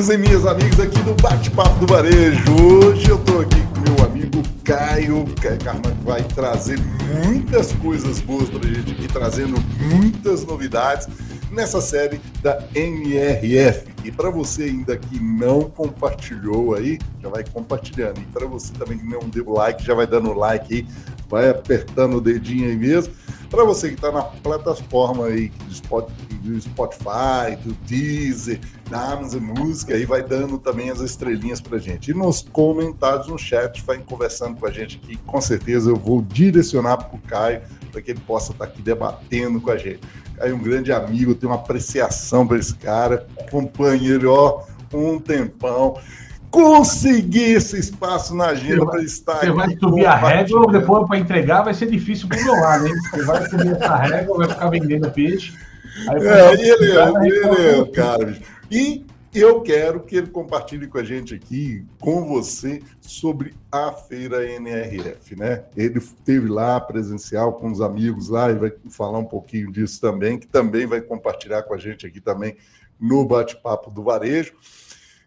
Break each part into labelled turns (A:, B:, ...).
A: e minhas amigas aqui do Bate-Papo do Varejo. Hoje eu estou aqui com meu amigo Caio, Caio Carman, que vai trazer muitas coisas boas para a gente aqui, trazendo muitas novidades nessa série da NRF. E para você ainda que não compartilhou aí, já vai compartilhando. E para você também que não deu like, já vai dando like aí, vai apertando o dedinho aí mesmo. Para você que está na plataforma aí do Spotify, do Deezer, da Amazon Música, aí vai dando também as estrelinhas para gente. E nos comentários, no chat, vai conversando com a gente aqui. Com certeza eu vou direcionar para o Caio, para que ele possa estar tá aqui debatendo com a gente. Caio é um grande amigo, tenho uma apreciação para esse cara, companheiro, ó, um tempão conseguir esse espaço na agenda para estar
B: Você vai subir a régua depois para entregar vai ser difícil para o meu lado, hein? Você vai subir essa régua, vai ficar vendendo peixe.
A: Aí é, ele é, ele é, cara. E eu quero que ele compartilhe com a gente aqui, com você, sobre a feira NRF, né? Ele esteve lá presencial com os amigos lá e vai falar um pouquinho disso também, que também vai compartilhar com a gente aqui também no bate-papo do varejo.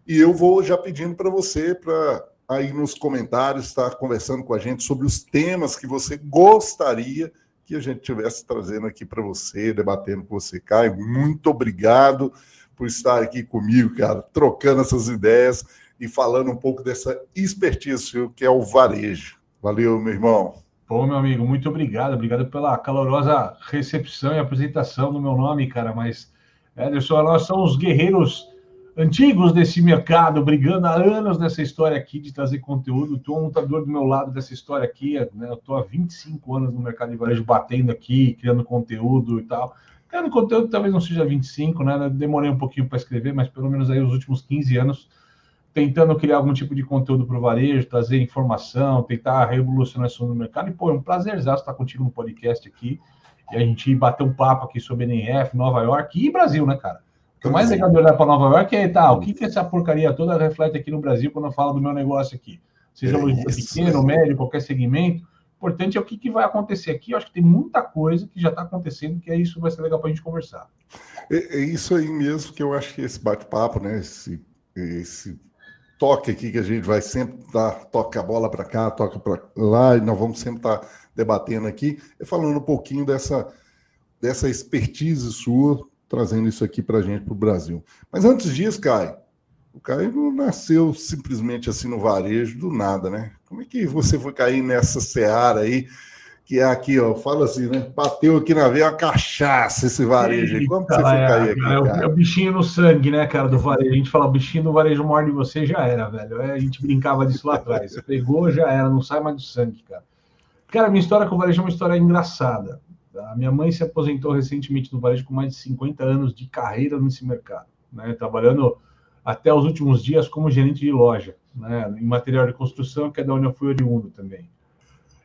A: E eu vou já pedindo para você, para aí nos comentários, estar conversando com a gente sobre os temas que você gostaria que a gente tivesse trazendo aqui para você, debatendo com você. Caio, muito obrigado por estar aqui comigo, cara, trocando essas ideias e falando um pouco dessa expertise que é o varejo. Valeu, meu irmão.
B: Bom, meu amigo, muito obrigado. Obrigado pela calorosa recepção e apresentação do meu nome, cara. Mas, Ederson, nós somos guerreiros antigos desse mercado, brigando há anos nessa história aqui de trazer conteúdo. É um lutador do meu lado dessa história aqui, né? Eu estou há 25 anos no mercado de varejo batendo aqui, criando conteúdo e tal. Criando conteúdo talvez não seja 25, né? Demorei um pouquinho para escrever, mas pelo menos aí os últimos 15 anos tentando criar algum tipo de conteúdo para o varejo, trazer informação, tentar revolucionar isso no mercado. E, pô, é um prazer estar contigo no podcast aqui. E a gente bater um papo aqui sobre NF, Nova York e Brasil, né, cara? O mais legal de olhar para Nova York é, tá, o que, que essa porcaria toda reflete aqui no Brasil quando eu falo do meu negócio aqui? Seja é pequeno, médio, qualquer segmento. O importante é o que, que vai acontecer aqui. Eu acho que tem muita coisa que já está acontecendo, que é isso vai ser legal para a gente conversar.
A: É, é, isso aí mesmo que eu acho que esse bate-papo, né? Esse, esse toque aqui que a gente vai sempre dar, toca a bola para cá, toca para lá, e nós vamos sempre estar tá debatendo aqui, falando um pouquinho dessa, dessa expertise sua trazendo isso aqui para a gente, para o Brasil. Mas antes disso, Caio, o Caio não nasceu simplesmente assim no varejo do nada, né? Como é que você foi cair nessa seara aí, que é aqui, ó, fala assim, né? Bateu aqui na veia uma cachaça esse varejo aí. Como você foi
B: é,
A: cair aqui?
B: É, é, o bichinho no sangue, né, cara, do varejo. A gente fala, o bichinho do varejo morde você, já era, velho. É, a gente brincava disso lá atrás. Você pegou, já era, não sai mais do sangue, cara. Cara, minha história com o varejo é uma história engraçada. A minha mãe se aposentou recentemente no varejo com mais de 50 anos de carreira nesse mercado, né? trabalhando até os últimos dias como gerente de loja, né? em material de construção, que é da onde eu fui oriundo também.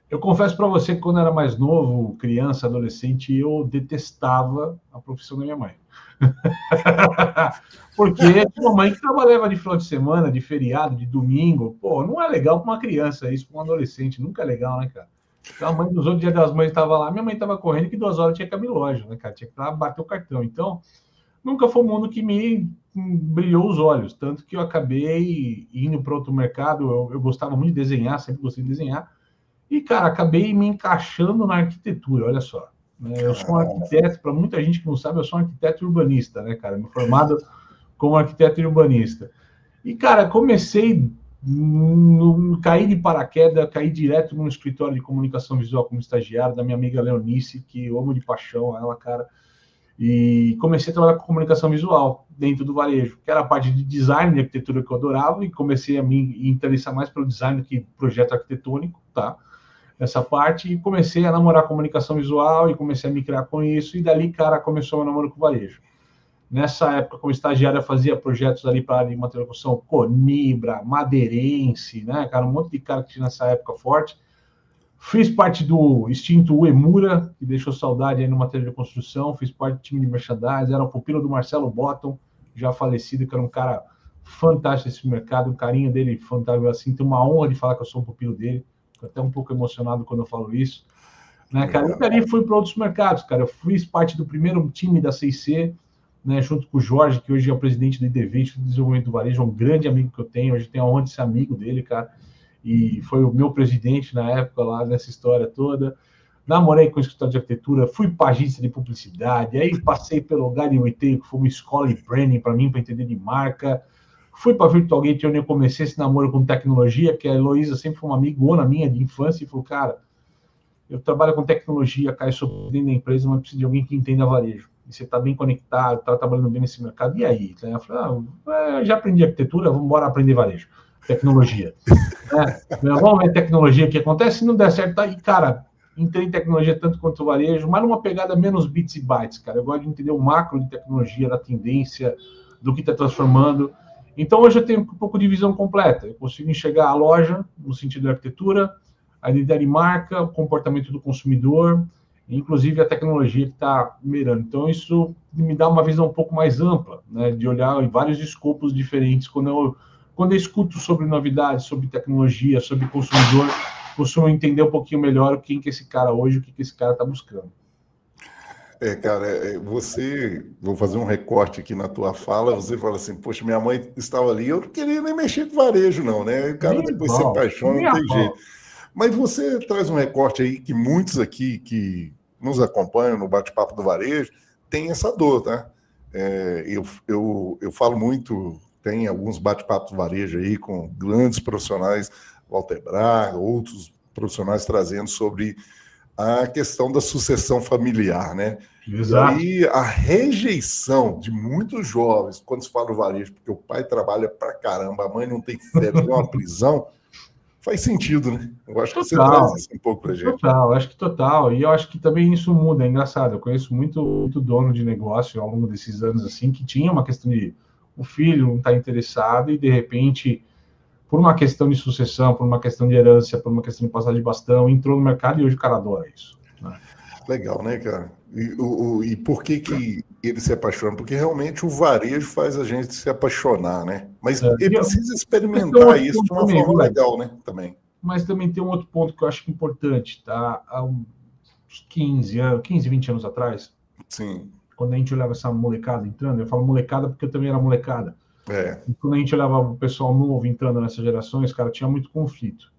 B: Eu confesso para você que quando eu era mais novo, criança, adolescente, eu detestava a profissão da minha mãe. Porque uma mãe que trabalhava de final de semana, de feriado, de domingo, pô, não é legal para uma criança isso, para um adolescente, nunca é legal, né, cara? Então, a mãe dos outros, dia das mães, estava lá, minha mãe estava correndo que duas horas tinha que abrir loja, né, cara? Tinha que lá bater o cartão. Então, nunca foi um mundo que me brilhou os olhos, tanto que eu acabei indo para outro mercado. Eu, eu, gostava muito de desenhar, sempre gostei de desenhar. E, cara, acabei me encaixando na arquitetura, olha só. Né? Eu sou um arquiteto, para muita gente que não sabe, eu sou um arquiteto urbanista, né, cara? Me formado como arquiteto urbanista. E, cara, comecei caí de paraquedas, caí direto no escritório de comunicação visual como estagiário da minha amiga Leonice, que eu amo de paixão ela, cara. E comecei a trabalhar com comunicação visual dentro do varejo, que era a parte de design de arquitetura que eu adorava, e comecei a me interessar mais pelo design do que projeto arquitetônico, tá? Essa parte, e comecei a namorar comunicação visual e comecei a me criar com isso, e dali, cara, começou meu namoro com o varejo. Nessa época, como estagiária, fazia projetos ali para a área de material construção, Conibra, Madeirense, né, cara, um monte de cara que tinha nessa época forte. Fiz parte do extinto Uemura, que deixou saudade aí no material de construção, fiz parte do time de merchandising, era o pupilo do Marcelo Bottom, já falecido, que era um cara fantástico nesse mercado, o carinho dele fantástico, assim, tenho uma honra de falar que eu sou um pupilo dele, Estou até um pouco emocionado quando eu falo isso, né, cara, e dali fui para outros mercados, cara, eu fiz parte do primeiro time da CIC, né, junto com o Jorge, que hoje é o presidente do IDV, de Desenvolvimento do Varejo, é um grande amigo que eu tenho, hoje tenho a honra de ser amigo dele, cara, e foi o meu presidente na época lá nessa história toda. Namorei com o escritório de arquitetura, fui pagista de publicidade, aí passei pelo Gary Retail, que foi uma escola de branding para mim, para entender de marca. Fui para Virtual Gate, onde eu comecei esse namoro com tecnologia, que a Heloísa sempre foi uma amigona minha de infância, e falou, cara, eu trabalho com tecnologia, cara, eu sou dentro da empresa, mas preciso de alguém que entenda varejo e você está bem conectado, está trabalhando bem nesse mercado, e aí? Eu falei, ah, já aprendi arquitetura, vamos embora aprender varejo, tecnologia. é, vamos ver tecnologia, o que acontece, se não der certo, tá, e cara, entrei em tecnologia tanto quanto o varejo, mas numa pegada menos bits e bytes, cara, eu gosto de entender o macro de tecnologia, da tendência, do que está transformando, então hoje eu tenho um pouco de visão completa, eu consigo enxergar a loja, no sentido da arquitetura, a identidade de marca, o comportamento do consumidor, inclusive a tecnologia que está mirando. Então, isso me dá uma visão um pouco mais ampla, né, de olhar em vários escopos diferentes. Quando eu, quando eu escuto sobre novidades, sobre tecnologia, sobre consumidor, costumo entender um pouquinho melhor quem que é esse cara hoje, o que, que esse cara está buscando.
A: É, cara, é, você, vou fazer um recorte aqui na tua fala, você fala assim, poxa, minha mãe estava ali, eu não queria nem mexer com varejo, não, né? O cara depois se apaixona, não tem jeito. Mas você traz um recorte aí que muitos aqui que nos acompanham no bate-papo do varejo têm essa dor, tá? É, eu, eu, eu falo muito, tem alguns bate-papos do varejo aí com grandes profissionais, Walter Braga, outros profissionais trazendo sobre a questão da sucessão familiar, né? Exato. E a rejeição de muitos jovens quando se fala do varejo, porque o pai trabalha pra caramba, a mãe não tem férias, tem uma prisão, faz sentido, né? Eu acho total, que você traz isso um pouco para gente.
B: Total, acho que total. E eu acho que também isso muda, é engraçado. Eu conheço muito, muito dono de negócio ao longo desses anos, assim, que tinha uma questão de o filho não está interessado e, de repente, por uma questão de sucessão, por uma questão de herança, por uma questão de passagem de bastão, entrou no mercado e hoje o cara adora isso.
A: Legal, né, cara? E, o, o, e por que que ele se apaixona? Porque realmente o varejo faz a gente se apaixonar, né? Mas é, ele precisa experimentar isso de uma também, forma legal, né? Também.
B: Mas também tem um outro ponto que eu acho importante, tá? Há uns 15 anos, 15, 20 anos atrás.
A: Sim.
B: Quando a gente olhava essa molecada entrando, eu falo molecada porque eu também era molecada. É. E quando a gente olhava o pessoal novo entrando nessas gerações, cara, tinha muito conflito.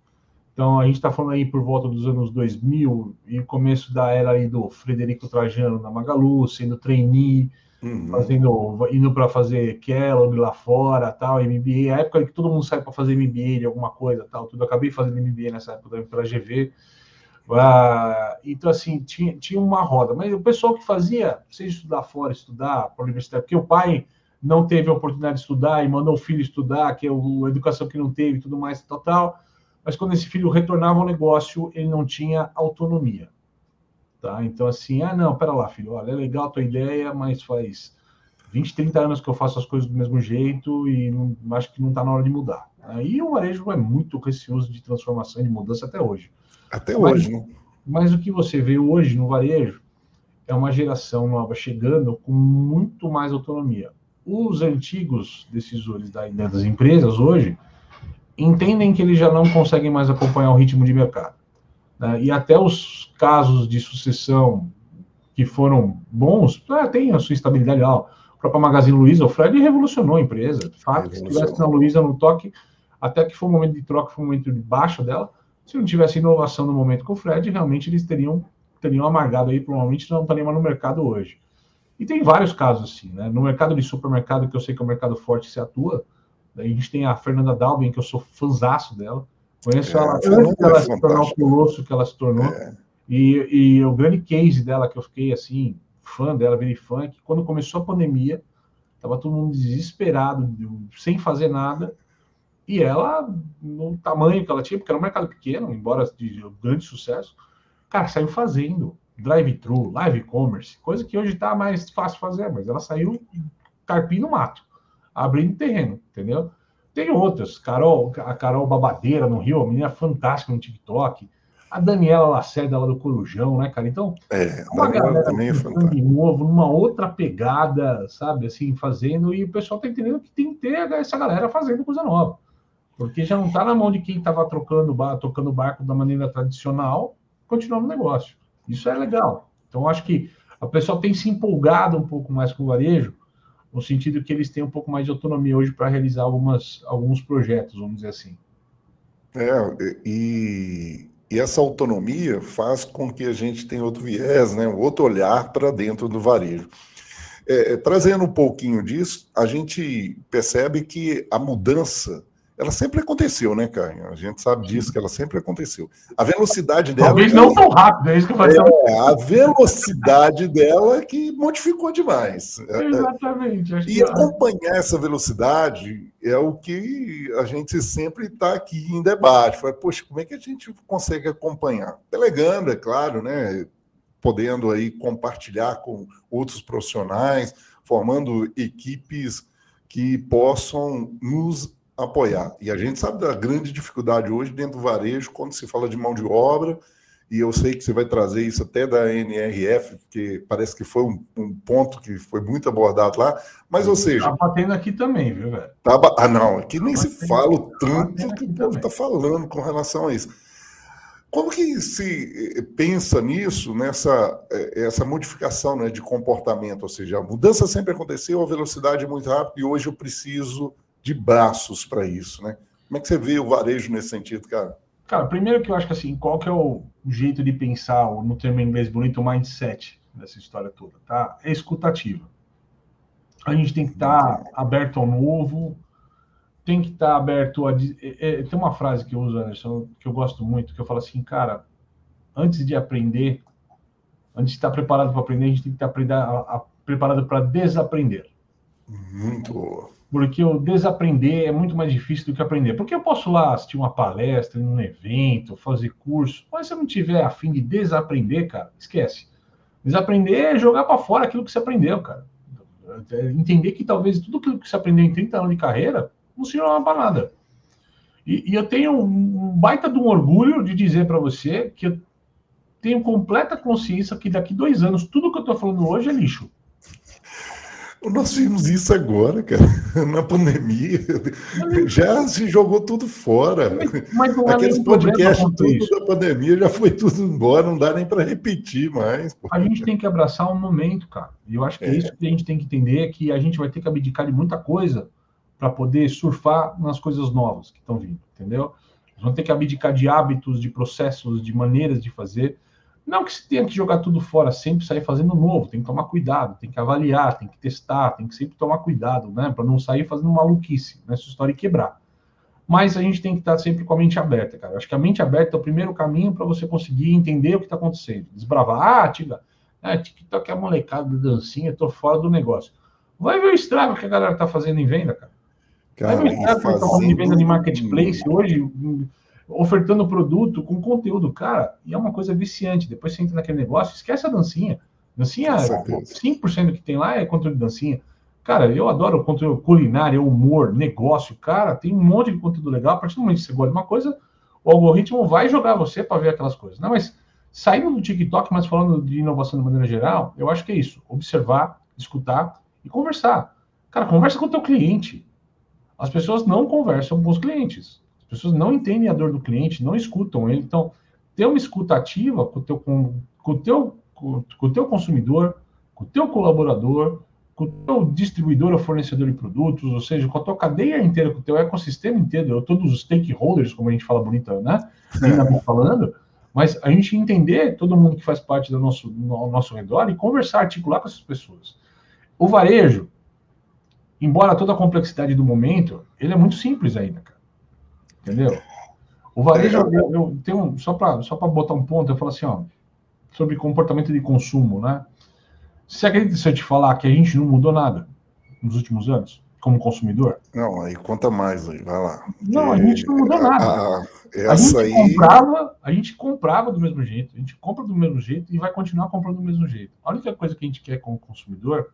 B: Então, a gente está falando aí por volta dos anos 2000 e começo da era aí do Frederico Trajano na Magalu, sendo trainee, uhum. fazendo, indo para fazer Kellogg lá fora, tal, MBA. A época que todo mundo sai para fazer MBA de alguma coisa, tal, tudo. Eu acabei fazendo MBA nessa época também pela GV. Ah, então, assim, tinha, tinha uma roda. Mas o pessoal que fazia, seja estudar fora, estudar para a universidade, porque o pai não teve a oportunidade de estudar e mandou o filho estudar, que é a educação que não teve e tudo mais, tal, tal mas quando esse filho retornava ao negócio, ele não tinha autonomia. Tá? Então, assim, ah, não, pera lá, filho, olha, é legal a tua ideia, mas faz 20, 30 anos que eu faço as coisas do mesmo jeito e não, acho que não está na hora de mudar. Aí o varejo é muito receoso de transformação e de mudança até hoje.
A: Até mas, hoje, né?
B: Mas o que você vê hoje no varejo é uma geração nova chegando com muito mais autonomia. Os antigos decisores da, das empresas hoje, entendem que eles já não conseguem mais acompanhar o ritmo de mercado. Né? E até os casos de sucessão que foram bons, ah, tem a sua estabilidade. Ah, a própria Magazine Luiza, o Fred revolucionou a empresa. De fato, se tivesse na Luiza no toque, até que foi um momento de troca, foi um momento de baixa dela, se não tivesse inovação no momento com o Fred, realmente eles teriam, teriam amargado aí, provavelmente não estariam mais no mercado hoje. E tem vários casos assim, né? No mercado de supermercado, que eu sei que é um mercado forte se atua, a gente tem a Fernanda Dalben, que eu sou fãzaço dela. Conheço é, ela antes dela se tornar o colosso que ela se tornou. É. E, e o grande case dela, que eu fiquei assim, fã dela, bem fã, é que quando começou a pandemia, estava todo mundo desesperado, sem fazer nada. E ela, no tamanho que ela tinha, porque era um mercado pequeno, embora de grande sucesso, cara, saiu fazendo drive-thru, live commerce, coisa que hoje está mais fácil fazer, mas ela saiu carpim no mato abrindo terreno, entendeu? Tem outras, Carol, a Carol Babadeira no Rio, a menina fantástica no TikTok, a Daniela Lacerda lá do Corujão, né, cara? Então,
A: é, uma galera também é
B: de novo, numa outra pegada, sabe, assim, fazendo, e o pessoal tá entendendo que tem que ter essa galera fazendo coisa nova. Porque já não tá na mão de quem estava trocando, tocando barco da maneira tradicional, continuar no negócio. Isso é legal. Então, acho que a pessoa tem se empolgado um pouco mais com o varejo, no sentido que eles têm um pouco mais de autonomia hoje para realizar algumas, alguns projetos, vamos dizer assim.
A: É, e, e essa autonomia faz com que a gente tenha outro viés, né, outro olhar para dentro do varejo. É, trazendo um pouquinho disso, a gente percebe que a mudança ela sempre aconteceu, né, Caio? A gente sabe disso, que ela sempre aconteceu. A velocidade dela.
B: Talvez não tão rápido, é isso que eu falei.
A: É, a velocidade dela que modificou demais.
B: É, é. Exatamente.
A: E acompanhar essa velocidade é o que a gente sempre está aqui em debate. Fala, Poxa, como é que a gente consegue acompanhar? Delegando, é claro, né? Podendo aí compartilhar com outros profissionais, formando equipes que possam nos apoiar. E a gente sabe da grande dificuldade hoje dentro do varejo, quando se fala de mão de obra, e eu sei que você vai trazer isso até da NRF, porque parece que foi um, um ponto que foi muito abordado lá, mas ou seja...
B: Está batendo aqui também, viu, velho?
A: Tá, ah, não, aqui nem tá se fala o tá tanto que o povo está falando com relação a isso. Como que se eh, pensa nisso, nessa eh, essa modificação né, de comportamento? Ou seja, a mudança sempre aconteceu, a velocidade é muito rápida e hoje eu preciso de braços para isso, né? Como é que você vê o varejo nesse sentido, cara?
B: Cara, primeiro que eu acho que assim, qual que é o jeito de pensar, no termo inglês bonito, o mindset dessa história toda, tá? É escutativa. A gente tem que estar tá aberto ao novo, tem que estar tá aberto a. É, é, tem uma frase que eu uso, Anderson, que eu gosto muito, que eu falo assim, cara, antes de aprender, antes de estar preparado para aprender, a gente tem que estar preparado para desaprender.
A: Muito boa
B: porque o desaprender é muito mais difícil do que aprender. Porque eu posso lá assistir uma palestra, um evento, fazer curso, mas se eu não tiver a fim de desaprender, cara, esquece. Desaprender é jogar para fora aquilo que você aprendeu, cara. Entender que talvez tudo aquilo que você aprendeu em 30 anos de carreira não sirva para nada. E, e, eu tenho um baita de um orgulho de dizer para você que eu tenho completa consciência que daqui dois anos tudo que eu estou falando hoje é lixo.
A: Nós vimos isso agora, cara, na pandemia. Já se jogou tudo fora. Mas não é Aqueles podcasts tudo da pandemia já foi tudo embora, não dá nem para repetir mais.
B: Pô. A gente tem que abraçar um momento, cara. E eu acho que é. isso que a gente tem que entender, que a gente vai ter que abdicar de muita coisa para poder surfar nas coisas novas que estão vindo, entendeu? Nós vamos ter que abdicar de hábitos, de processos, de maneiras de fazer não que se tenha que jogar tudo fora, sempre sair fazendo novo, tem que tomar cuidado, tem que avaliar, tem que testar, tem que sempre tomar cuidado, né? Para não sair fazendo maluquice nessa história e quebrar. Mas a gente tem que estar sempre com a mente aberta, cara. Acho que a mente aberta é o primeiro caminho para você conseguir entender o que está acontecendo. Desbravar, ah, tiga, é, TikTok é a molecada da dancinha, tô fora do negócio. Vai ver o estrago que a galera tá fazendo em venda, cara. cara Vai ver o estrago que tá fazendo em venda de marketplace hoje ofertando produto com conteúdo, cara, e é uma coisa viciante. Depois você entra naquele negócio, esquece a dancinha. Dancinha, 5% do que tem lá é conteúdo de dancinha. Cara, eu adoro conteúdo culinário, humor, negócio. Cara, tem um monte de conteúdo legal. A partir do momento que você gosta de uma coisa, o algoritmo vai jogar você para ver aquelas coisas. Não, mas saindo do TikTok, mas falando de inovação de maneira geral, eu acho que é isso. Observar, escutar e conversar. Cara, conversa com o teu cliente. As pessoas não conversam com os clientes. As pessoas não entendem a dor do cliente, não escutam ele. Então, ter uma escuta ativa com o teu, com, com o teu, com, com o teu consumidor, com o teu colaborador, com o teu distribuidor ou fornecedor de produtos, ou seja, com a tua cadeia inteira, com o teu ecossistema inteiro, todos os stakeholders, como a gente fala bonita, né? Ainda falando, mas a gente entender todo mundo que faz parte do nosso, no, nosso redor e conversar, articular com essas pessoas. O varejo, embora toda a complexidade do momento, ele é muito simples ainda, cara. Entendeu? O varejo, eu, eu tenho, só para só botar um ponto, eu falo assim, ó, sobre comportamento de consumo, né? Você acredita se eu te falar que a gente não mudou nada nos últimos anos, como consumidor?
A: Não, aí conta mais aí, vai lá.
B: Não, a gente não mudou nada. A, a, a gente aí... comprava, a gente comprava do mesmo jeito, a gente compra do mesmo jeito e vai continuar comprando do mesmo jeito. A única coisa que a gente quer como consumidor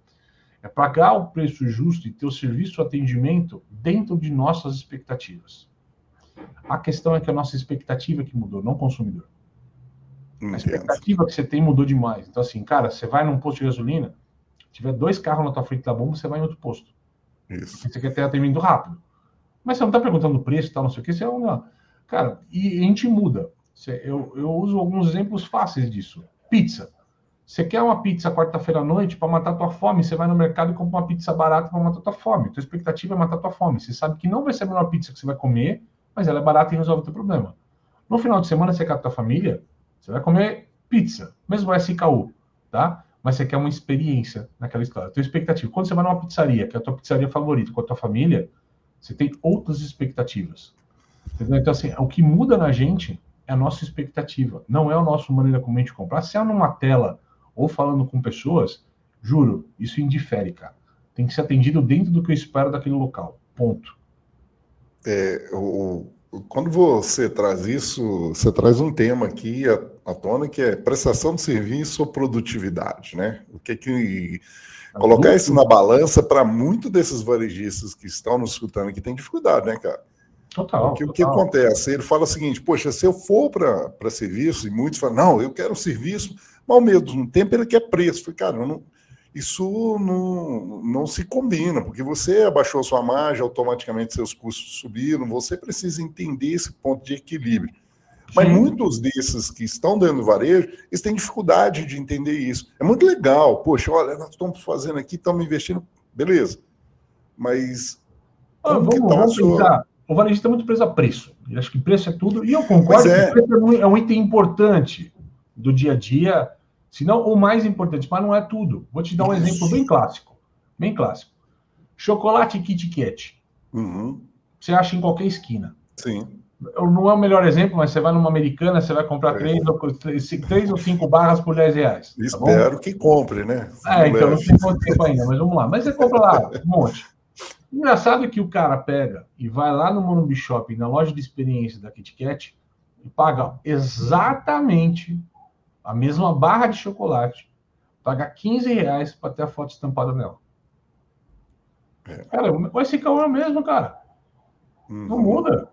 B: é pagar o preço justo e ter o serviço o atendimento dentro de nossas expectativas. A questão é que a nossa expectativa é que mudou, não o consumidor. A expectativa que você tem mudou demais. Então, assim, cara, você vai num posto de gasolina, tiver dois carros na tua frente da bomba, você vai em outro posto. Isso. Você quer ter atendimento rápido. Mas você não está perguntando o preço e tal, não sei o que, você é uma. Cara, e a gente muda. Eu, eu uso alguns exemplos fáceis disso. Pizza. Você quer uma pizza quarta-feira à noite para matar tua fome? Você vai no mercado e compra uma pizza barata para matar tua fome. Tua expectativa é matar tua fome. Você sabe que não vai ser a melhor pizza que você vai comer, mas ela é barata e resolve o teu problema. No final de semana, você quer a tua família, você vai comer pizza, mesmo SKU, tá? Mas você quer uma experiência naquela história. Tua expectativa. Quando você vai numa pizzaria, que é a tua pizzaria favorita, com a tua família, você tem outras expectativas. Entendeu? Então, assim, o que muda na gente é a nossa expectativa, não é a nossa maneira como a gente comprar. Se é numa tela ou falando com pessoas, juro, isso indifere, cara. Tem que ser atendido dentro do que eu espero daquele local. Ponto.
A: É, o, quando você traz isso, você traz um tema aqui à, tona que é prestação de serviço ou produtividade, né? O que que é colocar isso na balança para muitos desses varejistas que estão nos escutando aqui tem dificuldade, né, cara?
B: Total.
A: Porque
B: total.
A: o que acontece? Ele fala o seguinte: poxa, se eu for para serviço, e muitos falam, não, eu quero serviço, mas ao mesmo tempo ele quer preço. Falei, cara, não, isso não, não se combina, porque você abaixou sua margem, automaticamente seus custos subiram, você precisa entender esse ponto de equilíbrio. Mas Sim. muitos desses que estão dentro do varejo, eles têm dificuldade de entender isso. É muito legal, poxa, olha, nós estamos fazendo aqui, estamos investindo, beleza. Mas.
B: Ah, vamos, tá vamos sua... O varejista é muito preso a preço. Eu acho que preço é tudo, e eu concordo é. que preço é um item importante do dia a dia se não o mais importante, mas não é tudo. Vou te dar um Isso. exemplo bem clássico. Bem clássico. Chocolate Kit Kat.
A: Uhum.
B: Você acha em qualquer esquina.
A: Sim.
B: Não é o melhor exemplo, mas você vai numa americana, você vai comprar é. três, ou, três, três ou cinco barras por 10 reais.
A: Tá Espero que compre, né?
B: é, então não tem quanto tempo ainda, mas vamos lá. Mas você compra lá um monte. Engraçado que o cara pega e vai lá no Morumbi Shopping, na loja de experiência da Kit Kat, e paga exatamente a mesma barra de chocolate, pagar 15 reais para ter a foto estampada nela. É. Cara, o SKU é o mesmo, cara. Uhum. Não muda.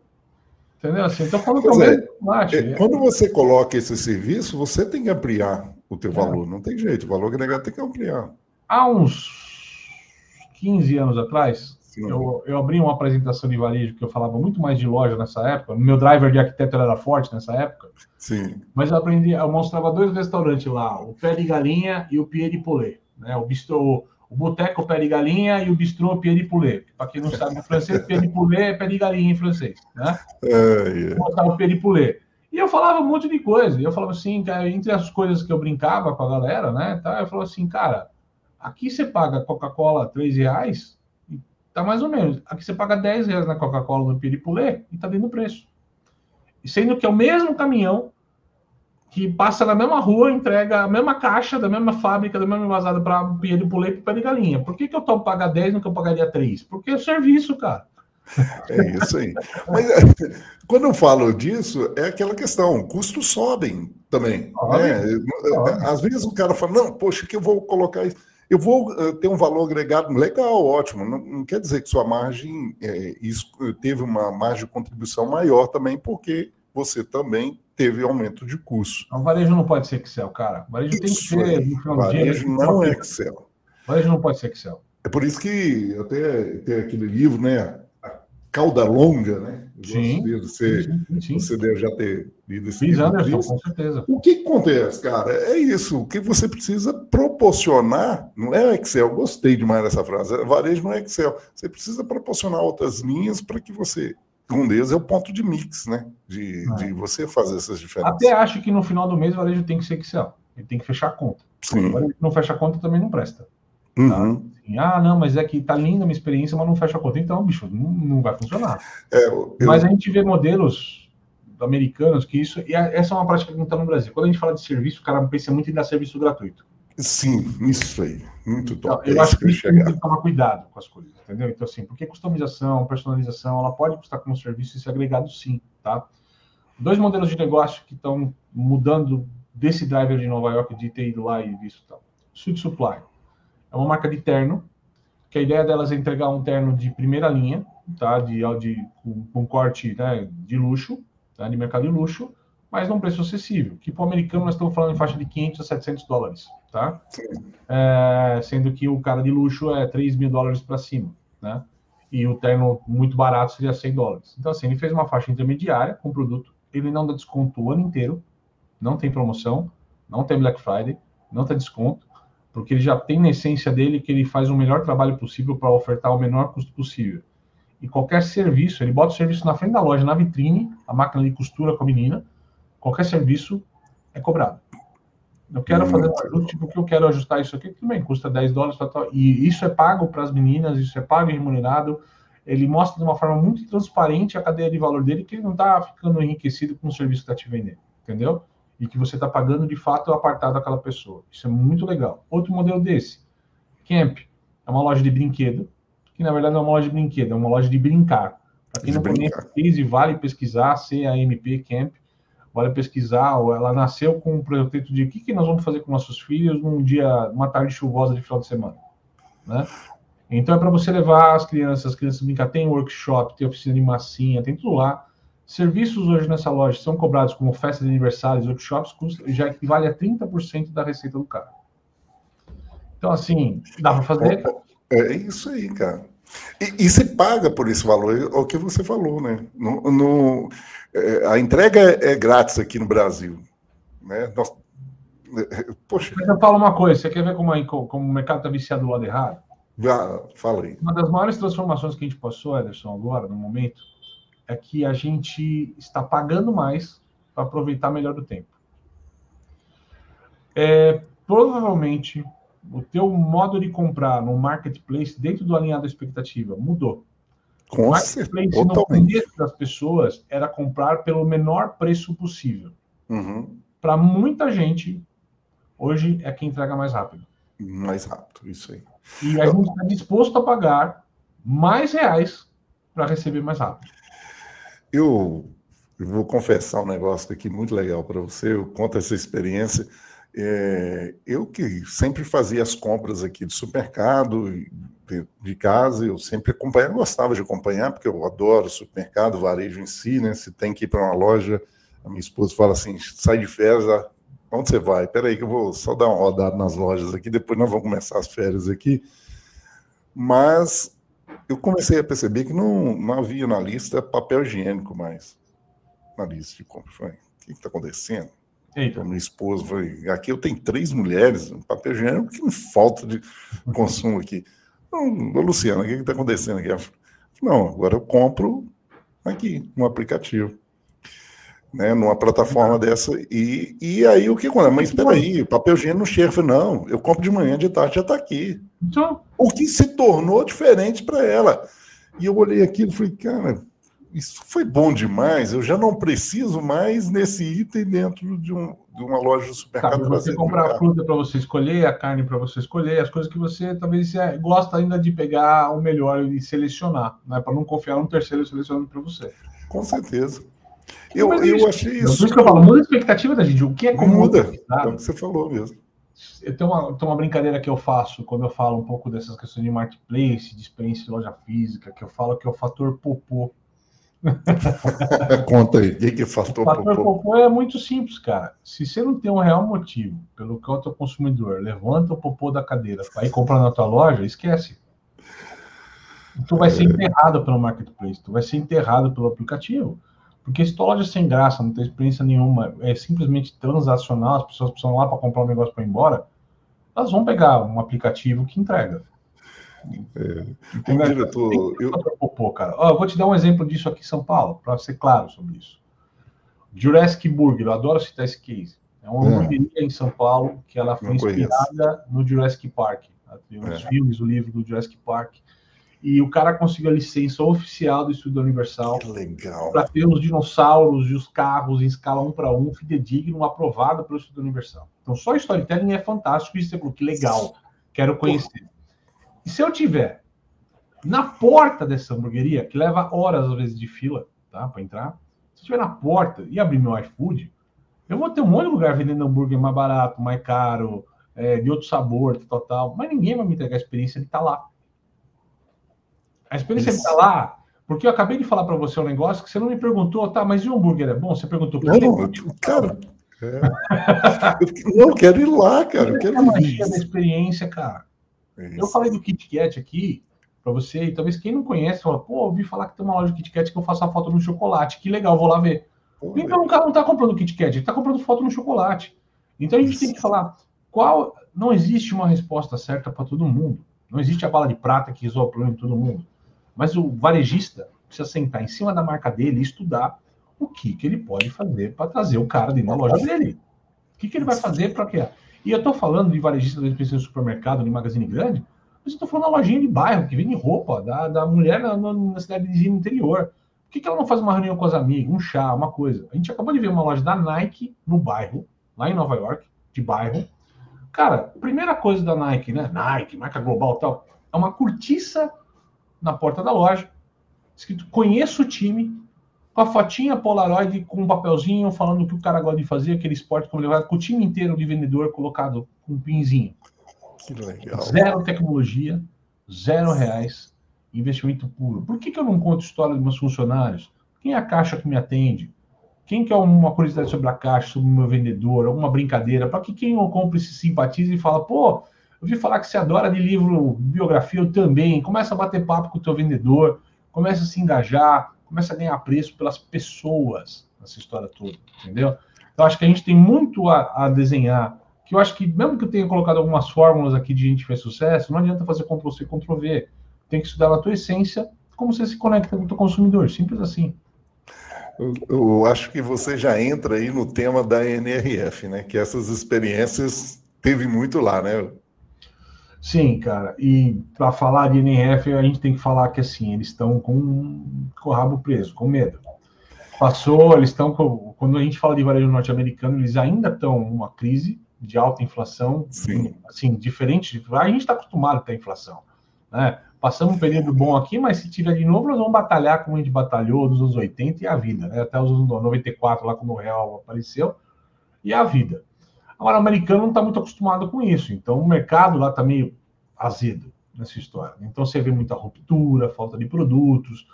B: Entendeu? Assim, então, quando,
A: é, chocolate, é, quando você coloca esse serviço, você tem que ampliar o teu é. valor. Não tem jeito. O valor agregado tem que ampliar.
B: Há uns 15 anos atrás, eu, eu, abri uma apresentação de varejo que eu falava muito mais de loja nessa época. Meu driver de arquiteto era forte nessa época.
A: Sim.
B: Mas eu aprendi, eu mostrava dois restaurantes lá, o Pé de Galinha e o Pierre de Poulet. Né? O bistrô, o boteco Pé de Galinha e o bistrô Pierre de Poulet. Para quem não sabe francês, Pierre de Poulet é Pé de Galinha em francês. Né? É, yeah. Mostrava o Pierre de Poulet. E eu falava um monte de coisa. Eu falava assim, entre as coisas que eu brincava com a galera, né? Tá, eu falava assim, cara, aqui você paga Coca-Cola 3 reais, Tá mais ou menos. Aqui você paga 10 reais na Coca-Cola no Piripulê e tá dentro do preço. Sendo que é o mesmo caminhão que passa na mesma rua, entrega a mesma caixa da mesma fábrica, da mesma envasada para Piripulê e para galinha. Por que, que eu tomo pagar 10 no que eu pagaria 3? Porque é serviço, cara.
A: É isso aí. Mas quando eu falo disso, é aquela questão, custos sobem também. Né? Às vezes o cara fala, não, poxa, que eu vou colocar isso eu vou uh, ter um valor agregado legal, ótimo. Não, não quer dizer que sua margem é, isso, teve uma margem de contribuição maior também, porque você também teve aumento de custo.
B: O varejo não pode ser Excel, cara. O varejo isso tem que ser, no
A: final do dia. Varejo não é Excel.
B: O varejo não pode ser Excel.
A: É por isso que até tem aquele livro, né? Cauda Longa, né?
B: sim,
A: você, sim, sim, você deve já ter lido esse
B: Fiz livro. Anderson, com certeza.
A: O que acontece, cara? É isso. O que você precisa proporcionar, não é Excel, gostei demais dessa frase. Varejo não é Excel. Você precisa proporcionar outras linhas para que você. Um deles é o ponto de mix, né? De, é. de você fazer essas diferenças.
B: Até acho que no final do mês o varejo tem que ser Excel. Ele tem que fechar a conta.
A: Sim. O varejo
B: não fecha a conta também não presta.
A: Tá? Uhum.
B: Assim, ah, não, mas é que tá linda a minha experiência, mas não fecha a conta. Então, bicho, não, não vai funcionar. É, eu... Mas a gente vê modelos americanos que isso. E essa é uma prática que não está no Brasil. Quando a gente fala de serviço, o cara pensa muito em dar serviço gratuito.
A: Sim, isso aí. Muito top.
B: Então, eu é acho que, que tem que tomar cuidado com as coisas, entendeu? Então, assim, porque customização, personalização, ela pode custar como serviço e ser agregado sim, tá? Dois modelos de negócio que estão mudando desse driver de Nova York de ter ido lá e visto tal. Suit Supply é uma marca de terno, que a ideia delas é entregar um terno de primeira linha, tá? De, de com, corte né, de luxo, tá? de mercado de luxo, mas num preço acessível. Que para o americano nós estamos falando em faixa de 500 a 700 dólares, tá? É, sendo que o cara de luxo é 3 mil dólares para cima, né? E o terno muito barato seria 100 dólares. Então, assim, ele fez uma faixa intermediária com o produto, ele não dá desconto o ano inteiro, não tem promoção, não tem Black Friday, não está desconto, porque ele já tem na essência dele que ele faz o melhor trabalho possível para ofertar o menor custo possível. E qualquer serviço, ele bota o serviço na frente da loja, na vitrine, a máquina de costura com a menina, qualquer serviço é cobrado. Eu quero fazer um ajuste porque eu quero ajustar isso aqui, também custa 10 dólares, e isso é pago para as meninas, isso é pago e remunerado. Ele mostra de uma forma muito transparente a cadeia de valor dele, que ele não está ficando enriquecido com o serviço que está te vendendo, entendeu? E que você está pagando de fato o apartado daquela pessoa. Isso é muito legal. Outro modelo desse, Camp, é uma loja de brinquedo, que na verdade não é uma loja de brinquedo, é uma loja de brincar. Para quem de não conhece, vale pesquisar CAMP Camp vale pesquisar. Ela nasceu com o projeto de o que, que nós vamos fazer com nossos filhos num dia, uma tarde chuvosa de final de semana, né? Então é para você levar as crianças, as crianças brincar. Tem workshop, tem oficina de massinha, tem tudo lá. Serviços hoje nessa loja são cobrados como festa de aniversários, workshops, já equivale a 30% da receita do carro. Então, assim, dá para fazer.
A: É isso aí, cara. E, e se paga por esse valor, é o que você falou, né? No, no é, a entrega é grátis aqui no Brasil. Né? Nós,
B: é, poxa. Mas eu falo uma coisa, você quer ver como, como o mercado está viciado do lado errado?
A: Fala aí.
B: Uma das maiores transformações que a gente passou, Ederson, agora, no momento, é que a gente está pagando mais para aproveitar melhor o tempo. É, provavelmente o teu modo de comprar no marketplace dentro do alinhado à expectativa mudou.
A: Com o marketplace no começo
B: das pessoas era comprar pelo menor preço possível.
A: Uhum.
B: Para muita gente, hoje é quem entrega mais rápido.
A: Mais rápido, isso aí.
B: E a gente está disposto a pagar mais reais para receber mais rápido.
A: Eu, vou confessar um negócio aqui muito legal para você. Eu conto essa experiência. É, eu que sempre fazia as compras aqui do supermercado, de, de casa, eu sempre acompanhava, gostava de acompanhar, porque eu adoro supermercado, varejo em si, né? Se tem que ir para uma loja, a minha esposa fala assim: sai de férias, ah, onde você vai? Peraí, que eu vou só dar uma rodada nas lojas aqui, depois nós vamos começar as férias aqui. Mas eu comecei a perceber que não, não havia na lista papel higiênico mais na lista de compra. Falei, o que está acontecendo? Eita. Minha esposa foi. Aqui eu tenho três mulheres, papel higiênico que me falta de consumo aqui. Ô, Luciana, o que está acontecendo aqui? Não, agora eu compro aqui, no aplicativo. Né, numa plataforma dessa. E, e aí o que acontece? Mas espera aí, papel higiênico não chega. não, eu compro de manhã, de tarde já está aqui. Então... O que se tornou diferente para ela. E eu olhei aquilo e falei, cara, isso foi bom demais. Eu já não preciso mais nesse item dentro de, um, de uma loja de supermercado. Tá,
B: você comprar a fruta para você escolher, a carne para você escolher, as coisas que você talvez você gosta ainda de pegar o melhor e selecionar, né? para não confiar um terceiro selecionando para você.
A: Com certeza. Eu, eu, eu achei isso. Por
B: isso que eu falo, muda a expectativa da gente. O que é comum?
A: Muda. É o que você falou mesmo.
B: Eu tenho uma, tenho uma brincadeira que eu faço quando eu falo um pouco dessas questões de marketplace, de experiência de loja física, que eu falo que é o fator popô
A: Conta aí, o que, que faz o
B: fator popô? popô é muito simples, cara. Se você não tem um real motivo pelo qual o teu consumidor levanta o popô da cadeira para ir comprar na tua loja, esquece. Tu vai ser é. enterrado pelo marketplace, tu vai ser enterrado pelo aplicativo. Porque se tua loja é sem graça, não tem experiência nenhuma, é simplesmente transacional, as pessoas precisam lá para comprar um negócio para ir embora, elas vão pegar um aplicativo que entrega.
A: É, diretor. Eu...
B: Popô, cara. Ó, eu vou te dar um exemplo disso aqui em São Paulo, para ser claro sobre isso. Jurassic Burger, eu adoro citar esse case. É uma é. hamburgueria em São Paulo que ela foi inspirada no Jurassic Park. Tem uns é. filmes, o livro do Jurassic Park. E o cara conseguiu a licença oficial do Estúdio Universal para ter os dinossauros e os carros em escala 1 para 1, fidedigno, aprovado pelo Estúdio Universal. Então, só storytelling é fantástico. E você falou que legal, quero conhecer. E se eu tiver na porta dessa hamburgueria, que leva horas às vezes de fila, tá, para entrar, se eu estiver na porta e abrir meu iFood, eu vou ter um monte de lugar vendendo hambúrguer mais barato, mais caro, é, de outro sabor, total, mas ninguém vai me entregar a experiência de estar tá lá. A experiência Isso. de estar tá lá, porque eu acabei de falar para você um negócio que você não me perguntou, tá, mas e o hambúrguer é bom? Você perguntou
A: por Não, cara, é. eu, não, quero ir lá, cara. Eu quero
B: é magia da experiência, cara. É eu falei do Kit Kat aqui para você, e talvez quem não conhece, fala, pô, ouvi falar que tem uma loja de Kit Kat que eu faço a foto no chocolate, que legal, vou lá ver. Pô, então o cara não está comprando Kit Kat, ele está comprando foto no chocolate. Então a gente Isso. tem que falar, qual não existe uma resposta certa para todo mundo. Não existe a bala de prata que resolve o problema de todo mundo. Mas o varejista precisa sentar em cima da marca dele e estudar o que, que ele pode fazer para trazer o cara dentro da loja dele. O que, que ele vai fazer para quê? E eu estou falando de varejista de de supermercado, de magazine grande, mas eu estou falando da lojinha de bairro que vende roupa da, da mulher na, na cidade de interior. Por que, que ela não faz uma reunião com as amigas, um chá, uma coisa? A gente acabou de ver uma loja da Nike no bairro, lá em Nova York, de bairro. Cara, primeira coisa da Nike, né? Nike, marca global tal, é uma cortiça na porta da loja, escrito conheço o time, com a fotinha Polaroid com um papelzinho falando o que o cara gosta de fazer, aquele esporte como ele vai, com o time inteiro de vendedor colocado com um pinzinho. Que legal. Zero tecnologia, zero reais, investimento puro. Por que, que eu não conto história dos meus funcionários? Quem é a caixa que me atende? Quem quer uma curiosidade sobre a caixa, sobre o meu vendedor, alguma brincadeira, para que quem não compre se simpatize e fala, pô, eu vi falar que você adora de livro, biografia, eu também. Começa a bater papo com o teu vendedor, começa a se engajar, começa a ganhar preço pelas pessoas nessa história toda, entendeu? Então, acho que a gente tem muito a, a desenhar, que eu acho que, mesmo que eu tenha colocado algumas fórmulas aqui de gente que sucesso, não adianta fazer Ctrl-C, Ctrl-V. Tem que estudar na tua essência como você se conecta com o teu consumidor, simples assim.
A: Eu, acho que você já entra aí no tema da NRF, né? Que essas experiências teve muito lá, né?
B: Sim, cara. E para falar de NRF, a gente tem que falar que assim, eles estão com, com o rabo preso, com medo. Passou, eles estão com. Quando a gente fala de varejo norte-americano, eles ainda estão numa crise de alta inflação, Sim. assim, diferente. A gente está acostumado a ter inflação. Né? Passamos um período bom aqui, mas se tiver de novo, nós vamos batalhar como a gente batalhou nos anos 80 e a vida, né? até os anos 94, lá quando o real apareceu, e a vida. Agora, o americano não está muito acostumado com isso, então o mercado lá está meio azedo nessa história. Então você vê muita ruptura, falta de produtos,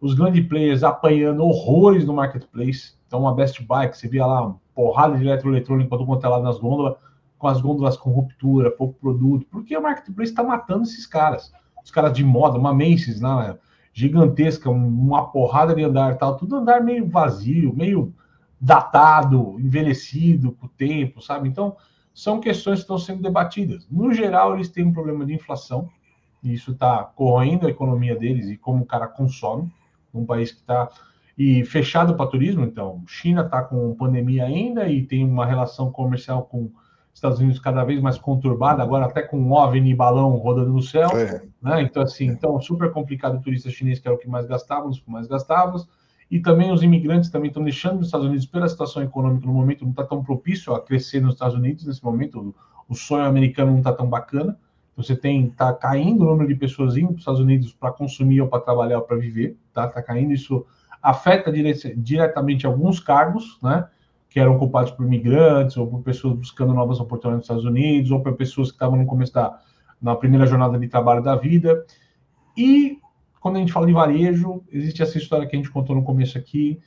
B: os grandes players apanhando horrores no marketplace. Então, uma Best Buy, que você via lá, porrada de eletroeletrônico para quanto é lá nas gôndolas, com as gôndolas com ruptura, pouco produto, porque o marketplace está matando esses caras. Os caras de moda, uma Macy's, né, gigantesca, uma porrada de andar tal, tudo andar meio vazio, meio datado, envelhecido com o tempo, sabe? Então, são questões que estão sendo debatidas. No geral, eles têm um problema de inflação, e isso está corroendo a economia deles e como o cara consome, um país que está e fechado para turismo, então, China está com pandemia ainda e tem uma relação comercial com Estados Unidos cada vez mais conturbada, agora até com um OVNI e balão rodando no céu, é. né? Então, assim, então, super complicado o turista chinês, que era o que mais gastávamos, o que mais gastávamos, e também os imigrantes também estão deixando os Estados Unidos pela situação econômica no momento, não está tão propício a crescer nos Estados Unidos nesse momento, o, sonho americano não está tão bacana. Você tem está caindo o número de pessoas indo para os Estados Unidos para consumir ou para trabalhar ou para viver, tá? Está caindo isso afeta dire diretamente alguns cargos, né? Que eram ocupados por imigrantes ou por pessoas buscando novas oportunidades nos Estados Unidos ou por pessoas que estavam no começo da na primeira jornada de trabalho da vida. E quando a gente fala de varejo, existe essa história que a gente contou no começo aqui,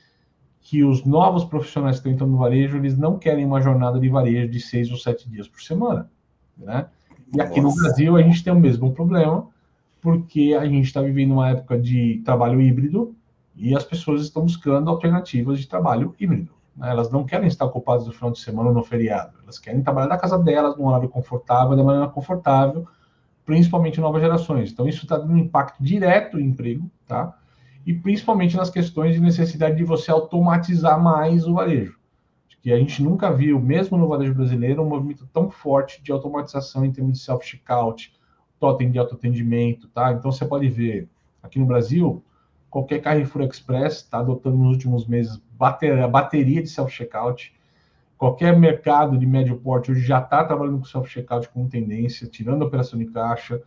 B: que os novos profissionais que estão entrando no varejo, eles não querem uma jornada de varejo de seis ou sete dias por semana, né? E aqui Nossa. no Brasil a gente tem o mesmo problema, porque a gente está vivendo uma época de trabalho híbrido e as pessoas estão buscando alternativas de trabalho híbrido. Né? Elas não querem estar ocupadas no final de semana ou no feriado, elas querem trabalhar da casa delas, num horário confortável, da maneira confortável, principalmente novas gerações. Então, isso está dando um impacto direto no emprego, tá? E principalmente nas questões de necessidade de você automatizar mais o varejo. Que a gente nunca viu, mesmo no varejo brasileiro, um movimento tão forte de automatização em termos de self-checkout, totem de autoatendimento, tá? Então, você pode ver, aqui no Brasil, qualquer Carrefour Express está adotando nos últimos meses a bateria de self-checkout, Qualquer mercado de médio porte hoje já está trabalhando com self-checkout como tendência, tirando a operação de caixa.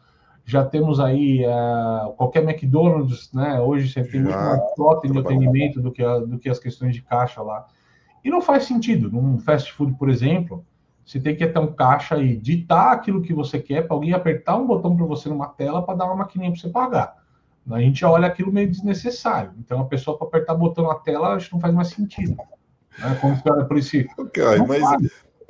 B: Já temos aí uh, qualquer McDonald's, né? Hoje você tem muito mais totem de atendimento do que, a, do que as questões de caixa lá. E não faz sentido. Num fast food, por exemplo, você tem que ter um caixa e ditar aquilo que você quer para alguém apertar um botão para você numa tela para dar uma maquininha para você pagar. A gente olha aquilo meio desnecessário. Então, a pessoa para apertar botão na tela, acho que não faz mais sentido. Né? Como se era esse.
A: Ok, mas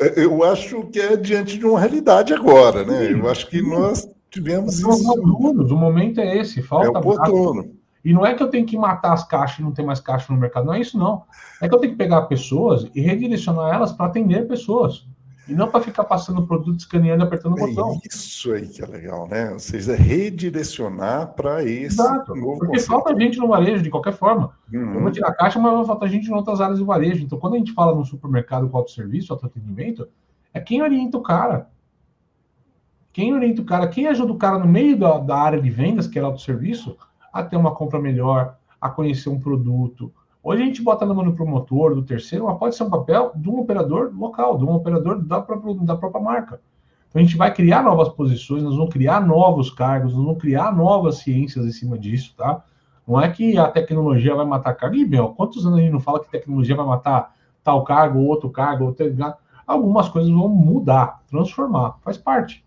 A: é, eu acho que é diante de uma realidade agora, né? Sim, eu acho que nós tivemos
B: isso. Maduros, o momento é esse, falta. É oportuno. E não é que eu tenho que matar as caixas e não ter mais caixa no mercado, não é isso, não. É que eu tenho que pegar pessoas e redirecionar elas para atender pessoas. E não para ficar passando o produto, escaneando, apertando o
A: é
B: botão.
A: Isso aí que é legal, né? Ou seja, redirecionar para esse
B: Exato, novo porque conceito. falta gente no varejo, de qualquer forma. Uhum. Eu vou tirar a caixa, mas vai faltar gente em outras áreas do varejo. Então, quando a gente fala no supermercado com autosserviço, autoatendimento, é quem orienta o cara. Quem orienta o cara, quem ajuda o cara no meio da, da área de vendas, que é autosserviço, a ter uma compra melhor, a conhecer um produto, Hoje a gente bota na mão do promotor, do terceiro, mas pode ser um papel de um operador local, de um operador da própria, da própria marca. Então a gente vai criar novas posições, nós vamos criar novos cargos, nós vamos criar novas ciências em cima disso, tá? Não é que a tecnologia vai matar cargo. E, meu, quantos anos a gente não fala que tecnologia vai matar tal cargo, outro cargo, outro... Algumas coisas vão mudar, transformar. Faz parte.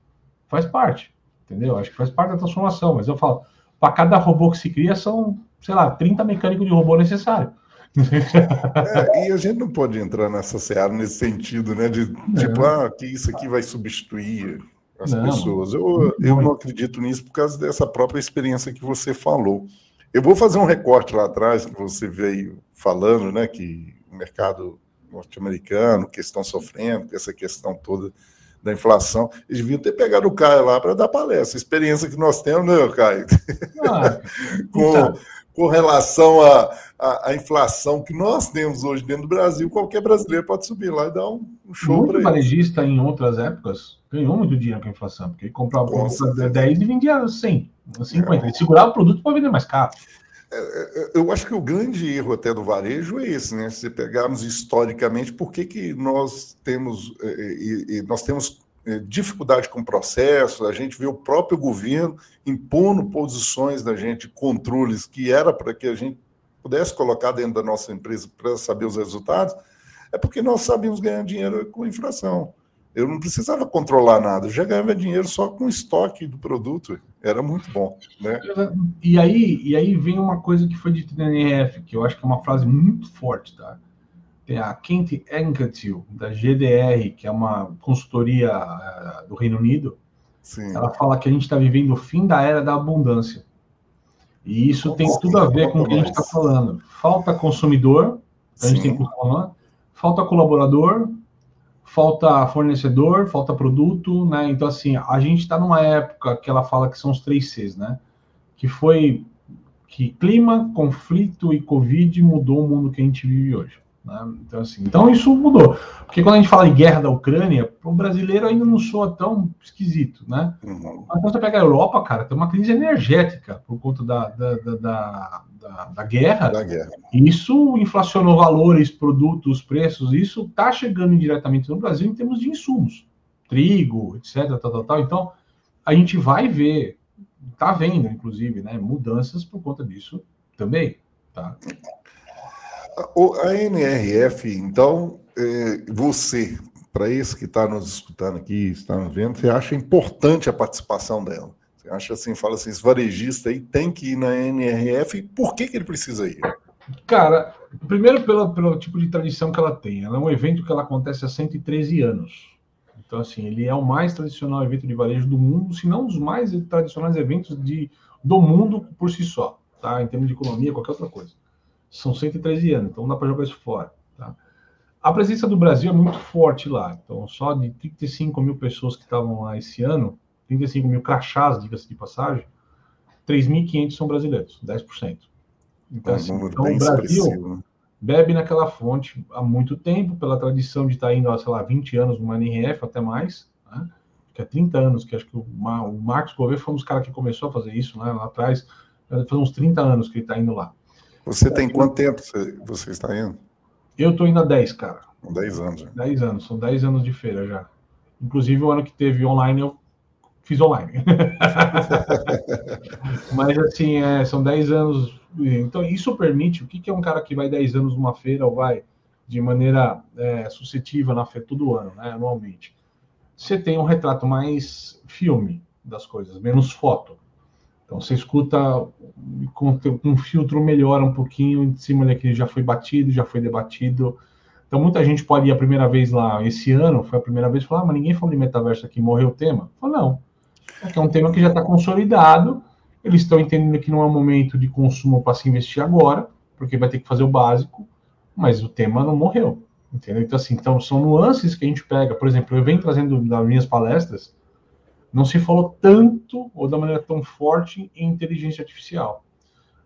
B: Faz parte. Entendeu? Acho que faz parte da transformação. Mas eu falo, para cada robô que se cria, são, sei lá, 30 mecânicos de robô necessário.
A: É, e a gente não pode entrar nessa seara nesse sentido, né? De tipo, ah, que isso aqui vai substituir as não, pessoas. Eu, eu não acredito nisso por causa dessa própria experiência que você falou. Eu vou fazer um recorte lá atrás que você veio falando, né? Que o mercado norte-americano, que estão sofrendo, essa questão toda da inflação. Eles deviam ter pegado o Caio lá para dar palestra. Experiência que nós temos, né, Caio? Ah, com, então com relação à, à, à, inflação que nós temos hoje dentro do Brasil, qualquer brasileiro pode subir lá e dar um, um show
B: para ele. varejista em outras épocas ganhou muito dinheiro com a inflação, porque ele comprava por 10 e vendia 100, 50. É. Ele segurava o produto para vender mais caro.
A: É, é, eu acho que o grande erro até do varejo é esse, né? Se pegarmos historicamente, por que, que nós temos é, nós temos dificuldade com o processo, a gente vê o próprio governo impondo posições da gente, controles, que era para que a gente pudesse colocar dentro da nossa empresa para saber os resultados, é porque nós sabíamos ganhar dinheiro com inflação. Eu não precisava controlar nada, eu já ganhava dinheiro só com o estoque do produto. Era muito bom. Né?
B: E, aí, e aí vem uma coisa que foi dita na que eu acho que é uma frase muito forte, tá? Tem a Kent Anquetil, da GDR, que é uma consultoria uh, do Reino Unido. Sim. Ela fala que a gente está vivendo o fim da era da abundância. E isso tem tudo a ver com o que a gente está falando. Falta consumidor, a gente tem que falar, falta colaborador, falta fornecedor, falta produto, né? Então, assim, a gente está numa época que ela fala que são os três Cs, né? Que foi que clima, conflito e Covid mudou o mundo que a gente vive hoje. Né? Então, assim, então isso mudou. Porque quando a gente fala em guerra da Ucrânia, para o brasileiro ainda não soa tão esquisito, né? Uhum. Mas quando você pega a Europa, cara, tem uma crise energética por conta da, da, da, da, da guerra. Da guerra. Isso inflacionou valores, produtos, preços, isso está chegando indiretamente no Brasil em termos de insumos. Trigo, etc. Tal, tal, tal. Então, a gente vai ver, está vendo, inclusive, né, mudanças por conta disso também. Tá?
A: A NRF, então, é, você, para esse que está nos escutando aqui, está nos vendo, você acha importante a participação dela? Você acha assim, fala assim, esse varejista aí tem que ir na NRF, por que, que ele precisa ir?
B: Cara, primeiro pelo, pelo tipo de tradição que ela tem. Ela é um evento que ela acontece há 113 anos. Então, assim, ele é o mais tradicional evento de varejo do mundo, se não um dos mais tradicionais eventos de, do mundo por si só, tá? Em termos de economia, qualquer outra coisa. São 113 anos, então não dá para jogar isso fora. Tá? A presença do Brasil é muito forte lá. Então, só de 35 mil pessoas que estavam lá esse ano, 35 mil crachás, diga-se de passagem, 3.500 são brasileiros, 10%. Então, é um assim, então o Brasil né? bebe naquela fonte há muito tempo, pela tradição de estar indo sei lá, 20 anos no NRF, até mais, né? que é 30 anos, que acho que o, o Marcos Gouveia foi um dos caras que começou a fazer isso né, lá atrás, faz uns 30 anos que ele está indo lá.
A: Você tem quanto tempo você, você está indo?
B: Eu estou indo há 10, cara.
A: 10 anos.
B: 10 anos, são 10 anos de feira já. Inclusive, o ano que teve online, eu fiz online. Mas, assim, é, são 10 anos. Então, isso permite. O que, que é um cara que vai 10 anos numa feira ou vai de maneira é, sucessiva na feira todo ano, né, anualmente? Você tem um retrato mais filme das coisas, menos foto. Então você escuta com, um filtro melhora um pouquinho em cima daquele já foi batido, já foi debatido. Então muita gente pode ir a primeira vez lá esse ano, foi a primeira vez, falar, ah, mas ninguém falou de metaverso aqui, morreu o tema. Falou, não. É, um tema que já está consolidado, eles estão entendendo que não é o momento de consumo para se investir agora, porque vai ter que fazer o básico, mas o tema não morreu. Entendeu? Então, assim, então, são nuances que a gente pega. Por exemplo, eu venho trazendo nas minhas palestras, não se falou tanto ou da maneira tão forte em inteligência artificial.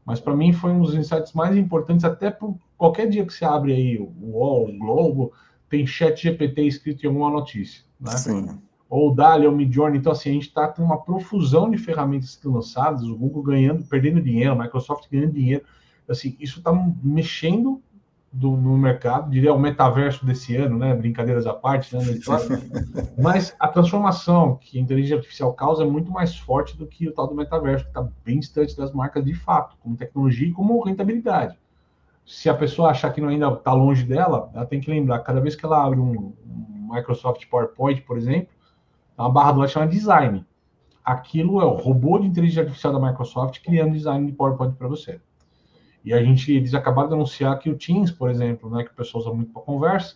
B: Mas para mim foi um dos insights mais importantes, até por qualquer dia que você abre aí o UOL, o Globo, tem chat GPT escrito em alguma notícia. Né? Sim. Ou o Dali, ou o Midjourney. Então, assim, a gente está com uma profusão de ferramentas lançadas, o Google ganhando, perdendo dinheiro, a Microsoft ganhando dinheiro. Assim, isso está mexendo do, no mercado, diria o metaverso desse ano, né? Brincadeiras à parte, né? Mas a transformação que a inteligência artificial causa é muito mais forte do que o tal do metaverso, que está bem distante das marcas de fato, como tecnologia e como rentabilidade. Se a pessoa achar que não ainda está longe dela, ela tem que lembrar, cada vez que ela abre um, um Microsoft PowerPoint, por exemplo, uma barra do lado chama design. Aquilo é o robô de inteligência artificial da Microsoft criando design de PowerPoint para você. E a gente, eles acabaram de anunciar que o Teams, por exemplo, né, que o pessoal usa muito para conversa,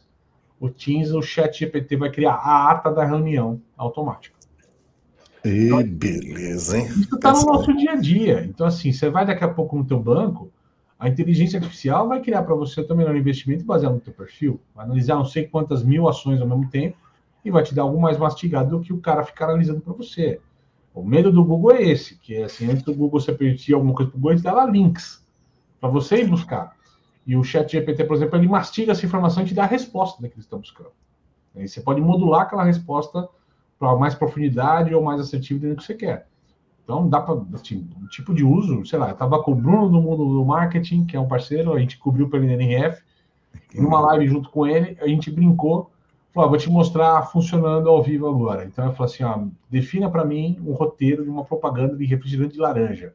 B: o Teams, o Chat GPT vai criar a ata da reunião automática.
A: E então, beleza, hein?
B: Isso está no nosso dia a dia. Então, assim, você vai daqui a pouco no teu banco, a inteligência artificial vai criar para você o melhor investimento baseado no teu perfil, vai analisar não sei quantas mil ações ao mesmo tempo e vai te dar algo mais mastigado do que o cara ficar analisando para você. O medo do Google é esse, que é assim, antes do Google você permitir alguma coisa para o Google, ele dava links para você ir buscar. E o chat GPT, por exemplo, ele mastiga essa informação e te dá a resposta daquilo que estão buscando. Aí você pode modular aquela resposta para mais profundidade ou mais assertiva do que você quer. Então, dá para, assim, um tipo de uso, sei lá, eu estava com o Bruno do mundo do marketing, que é um parceiro, a gente cobriu pelo NRF, e numa live junto com ele, a gente brincou, falou, ah, vou te mostrar funcionando ao vivo agora. Então, eu falei assim, ó, defina para mim um roteiro de uma propaganda de refrigerante de laranja.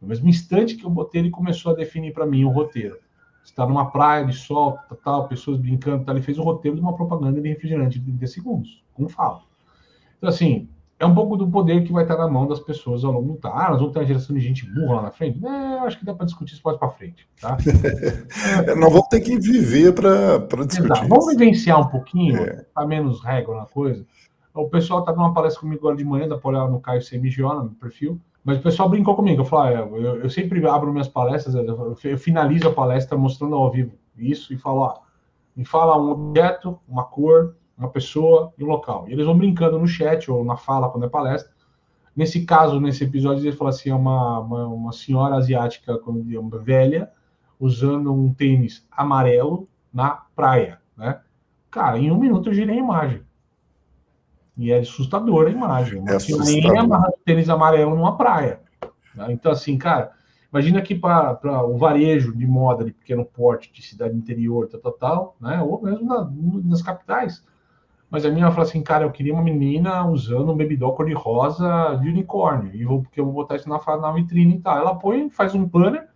B: No mesmo instante que eu botei, ele começou a definir para mim o roteiro. Está numa praia de sol, tal, tal, pessoas brincando, tal, ele fez o roteiro de uma propaganda de refrigerante de 30 segundos, com fala. Então, assim, é um pouco do poder que vai estar na mão das pessoas ao longo do tempo. Ah, nós vamos ter uma geração de gente burra lá na frente? É, acho que dá para discutir isso mais para frente. Tá?
A: é, nós vamos ter que viver para discutir. Exato.
B: Vamos vivenciar um pouquinho, é. tá menos regra na coisa. O pessoal está numa palestra comigo agora de manhã, da olhar no Caio Semigiona, no perfil. Mas o pessoal brincou comigo. Eu falei, ah, eu, eu, sempre abro minhas palestras, eu, eu, finalizo a palestra mostrando ao vivo isso e falo, ah, me fala um objeto, uma cor, uma pessoa e um local. E eles vão brincando no chat ou na fala quando é palestra. Nesse caso, nesse episódio, ele fala assim: é uma, uma, uma senhora asiática velha usando um tênis amarelo na praia, né? Cara, em um minuto eu girei a imagem. E é assustadora a imagem. Uma é senhorinha amarrando tênis amarelo numa praia. Né? Então, assim, cara, imagina que para o varejo de moda de pequeno porte, de cidade interior, tal, tal, tal, né? Ou mesmo na, nas capitais. Mas a minha fala assim, cara, eu queria uma menina usando um bebidol cor-de-rosa de unicórnio. E vou, porque eu vou botar isso na, na vitrine e tal. Ela põe, faz um banner.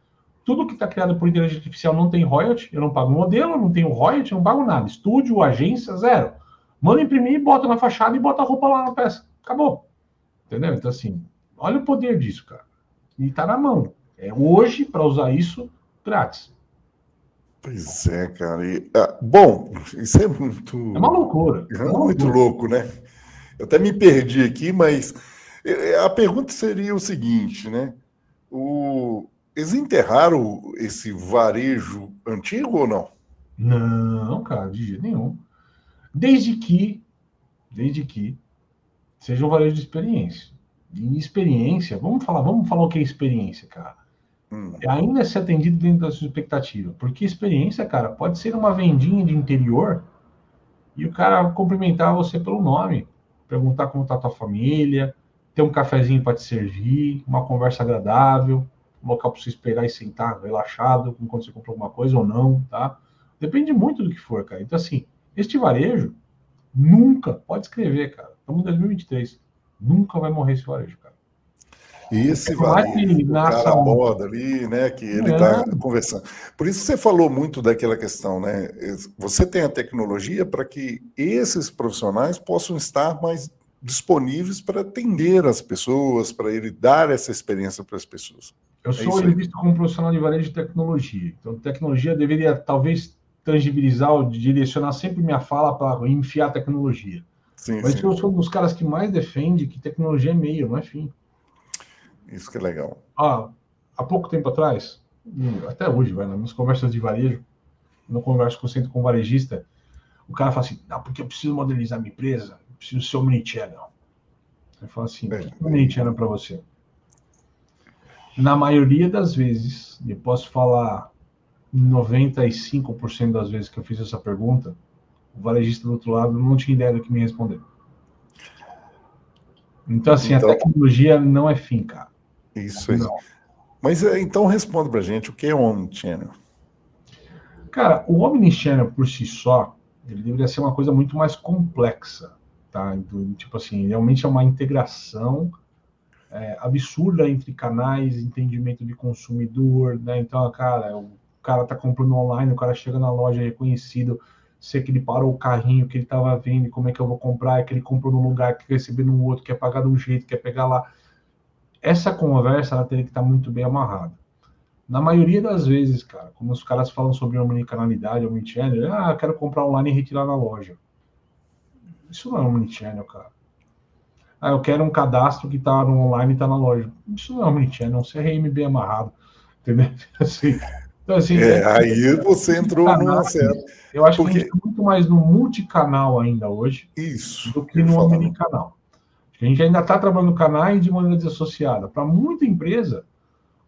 B: Tudo que está criado por inteligência artificial não tem royalty. Eu não pago modelo, não tenho royalty, não pago nada. Estúdio, agência, zero. Manda imprimir, bota na fachada e bota a roupa lá na peça. Acabou. Entendeu? Então, assim, olha o poder disso, cara. E tá na mão. É hoje, para usar isso, grátis.
A: Pois é, cara. E, ah, bom, isso é muito.
B: É uma loucura.
A: É, é uma muito loucura. louco, né? Eu até me perdi aqui, mas é, a pergunta seria o seguinte, né? O... Eles enterraram esse varejo antigo ou não?
B: Não, cara, de jeito nenhum. Desde que, desde que seja um varejo de experiência. E experiência, vamos falar, vamos falar o que é experiência, cara. Hum. É ainda ser atendido dentro da sua expectativa. Porque experiência, cara, pode ser uma vendinha de interior e o cara cumprimentar você pelo nome, perguntar como tá a tua família, ter um cafezinho para te servir, uma conversa agradável, um local para você esperar e sentar relaxado, enquanto você comprou alguma coisa ou não, tá? Depende muito do que for, cara. Então, assim, este varejo nunca, pode escrever, cara. Estamos em 2023. Nunca vai morrer esse varejo, cara.
A: E esse varejo, o cara moda ali, né, que ele está é. conversando. Por isso você falou muito daquela questão, né? Você tem a tecnologia para que esses profissionais possam estar mais disponíveis para atender as pessoas, para ele dar essa experiência para as pessoas.
B: Eu é sou ele visto como profissional de varejo de tecnologia. Então, tecnologia deveria talvez tangibilizar ou direcionar sempre minha fala para enfiar tecnologia. Sim, Mas sim. eu sou um dos caras que mais defende que tecnologia é meio, não é fim.
A: Isso que é legal.
B: Ah, há pouco tempo atrás, até hoje, vai, nas minhas conversas de varejo, no converso que eu sinto com um varejista, o cara fala assim, ah, porque eu preciso modernizar minha empresa, eu preciso ser omnichannel. Ele fala assim, o
A: É.
B: que é omnichannel para você? Na maioria das vezes, eu posso falar 95% das vezes que eu fiz essa pergunta, o varejista do outro lado não tinha ideia do que me responder. Então, assim,
A: Então-
B: a tecnologia não é fim, cara.
A: Isso aí.
B: Não.
A: Mas é, então responda pra gente o que é Omnichannel.
B: Cara, o Omnichannel por si só, ele deveria ser uma coisa muito mais complexa, tá? Do- tipo assim, realmente é uma integração é, absurda entre canais, entendimento de consumidor, né? Então, cara, o cara tá comprando online, o cara chega na loja reconhecido, se que ele parou o carrinho que ele tava vendo, como é que eu vou comprar, é que ele comprou num lugar, quer receber no outro, quer pagar de um jeito, quer pegar lá. Essa conversa, ela teria que estar muito bem amarrada. Na maioria das vezes, cara, como os caras falam sobre omnicanalidade, omnichannel, ah, quero comprar online e retirar na loja. Isso não é omnichannel, cara. Ah, eu quero um cadastro que tá no online e tá na loja. Isso não é omnichannel, é um CRM bem amarrado. Entendeu? Assim, então, assim,
A: É, aí você entrou no
B: Caraca.
A: certo.
B: eu acho que a
A: porque-
B: gente tá muito mais no multicanal ainda hoje
A: Isso.
B: do que no
A: falar.
B: omnicanal. A gente ainda está trabalhando canais de maneira desassociada. Para muita empresa,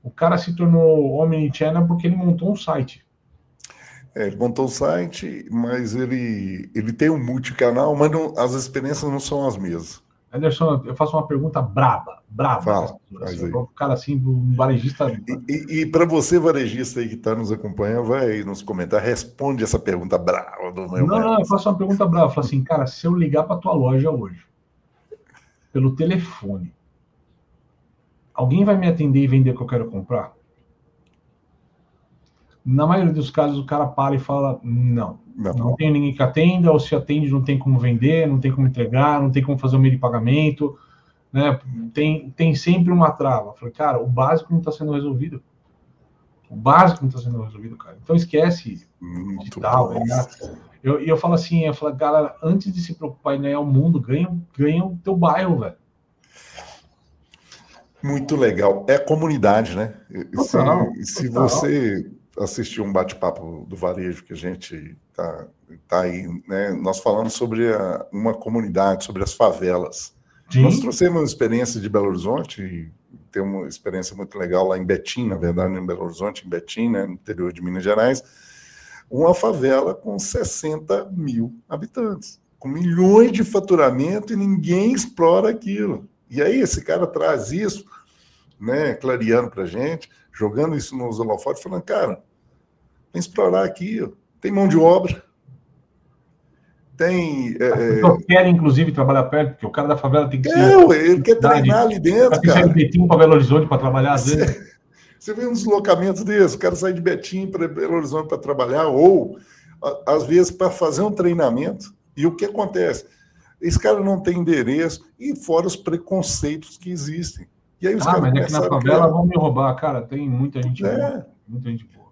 B: o cara se tornou omnichannel porque ele montou um site.
A: É, ele montou o site, mas ele, ele tem um multicanal, mas não- as experiências não são as mesmas.
B: Anderson, eu faço uma pergunta braba, braba.
A: Fala,
B: assim,
A: faz
B: assim, cara assim, um varejista.
A: E, e, para você, varejista aí que está nos acompanhando, vai nos comentários, responde essa pergunta brava do meu
B: Não, não, eu faço uma pergunta brava. Eu falo assim, cara, se eu ligar para tua loja hoje, pelo telefone, alguém vai me atender e vender o que eu quero comprar? Na maioria dos casos, o cara para e fala, não.
A: Não,
B: Não tem ninguém que atenda, ou se atende, não tem como vender, não tem como entregar, não tem como fazer o meio de pagamento, né? Tem, tem sempre uma trava. Eu falei, cara, o básico não está sendo resolvido. O básico não está sendo resolvido, cara. Então esquece
A: muito
B: digital. né? Eu, e eu falo assim, eu falo, galera, antes de se preocupar em ganhar o mundo, ganha, ganha o teu bairro, velho.
A: Muito legal. É comunidade, né?
B: Total,
A: se, se
B: total.
A: você assistiu um bate-papo do varejo que a gente tá, tá aí, né? Nós falamos sobre a- uma comunidade, sobre as favelas. Nós
B: Sim,
A: trouxemos uma experiência de Belo Horizonte, e tem uma experiência muito legal lá em Betim, na verdade, em Belo Horizonte, em Betim, né, no interior de Minas Gerais, uma favela com 60 mil habitantes, com milhões de faturamento e ninguém explora aquilo. E aí esse cara traz isso, né, clareando para gente, jogando isso nos holofotes, falando, cara, que explorar aqui, ó. tem mão de obra, tem... é, é,
B: eu quero, inclusive, trabalhar perto, porque o cara da favela tem que ser.
A: é, ué, ele quer treinar ali dentro,
B: Tem que
A: cara.
B: de Betim para Belo Horizonte para trabalhar, às vezes.
A: Você vê um deslocamento desse, o cara sai de Betim para Belo Horizonte para trabalhar, ou às vezes para fazer um treinamento. E o que acontece? Esse cara não tem endereço, e fora os preconceitos que existem. E aí os
B: Ah,
A: caras
B: mas é que na favela vão me roubar, cara. Tem muita gente
A: É.
B: boa. Muita gente boa.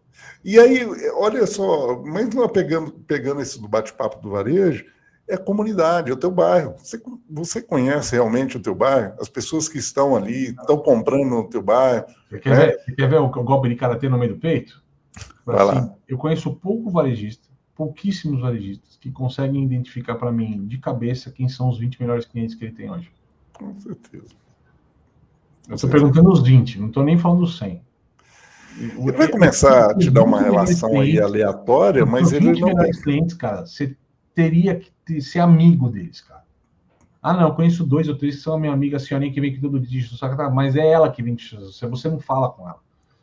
A: E aí, olha só, mas não pegando, pegando esse do bate-papo do varejo, é a comunidade, é o teu bairro. Você, você conhece realmente o teu bairro? As pessoas que estão ali, estão comprando no teu bairro.
B: Você quer,
A: É.
B: ver, você quer ver o, o golpe de karatê no meio do peito?
A: Vai lá.
B: eu conheço pouco varejista, pouquíssimos varejistas que conseguem identificar para mim de cabeça quem são os 20 melhores clientes que ele tem hoje.
A: Com certeza.
B: Eu estou perguntando os 20, não estou nem falando os 100.
A: Ele vai começar a te dar uma
B: Os 20 melhores
A: relação aí aleatória, mas ele
B: 20
A: não
B: melhores clientes, cara, você teria que ser amigo deles, cara. Ah, não, eu conheço dois ou três que são a minha amiga, a senhorinha que vem aqui todo dia, o tá? mas é ela que vem te o você não fala com ela.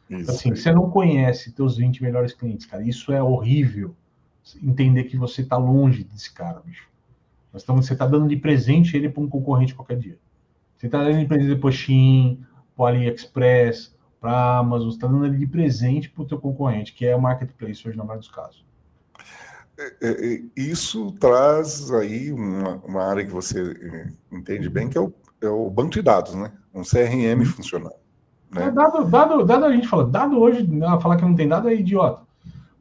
A: Isso
B: Assim,
A: aí.
B: você não conhece teus 20 melhores clientes, cara. Isso é horrível. Entender que você tá longe desse cara, bicho. Nós estamos, você tá dando de presente ele para um concorrente qualquer dia. Você tá dando de presente para Shein, para AliExpress, para Amazon, você tá dando ele de presente para o teu concorrente, que é o marketplace hoje na maioria dos casos.
A: É, é, Isso traz aí uma, uma área que você é, entende bem, que é o, é o banco de dados, né? Um CRM funcionando.
B: É,
A: Né?
B: dado, dado, dado a gente fala, dado hoje, né, falar que não tem dado é idiota.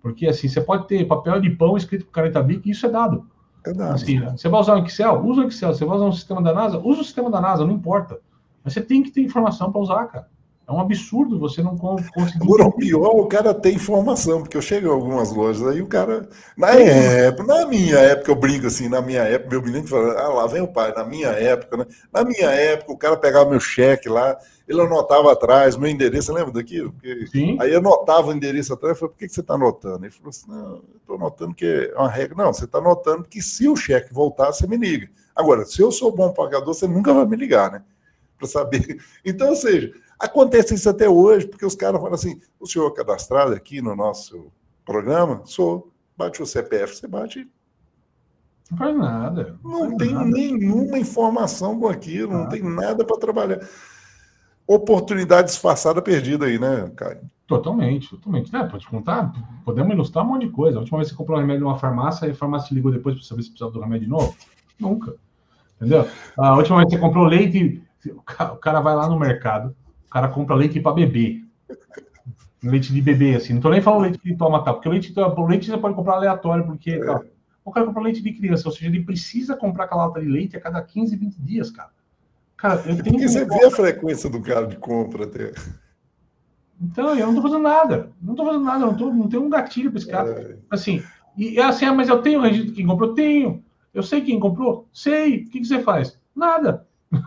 B: Porque assim, você pode ter papel de pão escrito com caneta bic, isso é dado.
A: É dado.
B: Assim, você vai usar o Excel? Usa o Excel. Você vai usar um sistema da NASA? Usa o sistema da NASA, não importa. Mas você tem que ter informação para usar, cara. É um absurdo você não conseguir.
A: Agora, o pior, o cara tem informação, porque eu chego em algumas lojas aí, o cara. Na época, na minha época, eu brinco assim, na minha época, meu menino fala, ah, lá vem o pai, na minha época, né? Na minha época, o cara pegava meu cheque lá, ele anotava atrás, meu endereço, lembra daquilo? Porque, Sim. Aí eu anotava o endereço atrás, eu falei, por que, que você está anotando? Ele falou assim, não, eu estou anotando que é uma regra. Não, você está anotando que se o cheque voltar, você me liga. Agora, se eu sou bom pagador, você nunca vai me ligar, né? Para saber. Então, ou seja, Acontece isso até hoje, porque os caras falam assim: o senhor é cadastrado aqui no nosso programa? Sou. Bate o CPF, você bate.
B: Não faz nada.
A: Não, não tem nada. nenhuma informação com aquilo, não tem nada para trabalhar. Oportunidade disfarçada perdida aí, né, Caio?
B: Totalmente, totalmente. É, pode contar, podemos ilustrar um monte de coisa. A última vez que você comprou um remédio numa farmácia e a farmácia ligou depois para saber se precisava do remédio de novo? Nunca. Entendeu? A última vez que você comprou leite, o cara vai lá no mercado, o cara compra leite para beber. Leite de bebê, assim. Não tô nem falando leite que toma, tá? Porque o leite, o leite você pode comprar aleatório, porque. É. Tá, o cara compra leite de criança, ou seja, ele precisa comprar aquela lata de leite a cada 15, 20 dias, cara.
A: Cara, eu tenho Porque você vê a frequência do cara de compra até.
B: Então, eu não tô fazendo nada. Não tô fazendo nada, não, tô, não tenho um gatilho para esse cara. É. Assim, e é assim, ah, mas eu tenho o registro de quem comprou? Tenho. Eu sei quem comprou? Sei. O que, que você faz? Nada.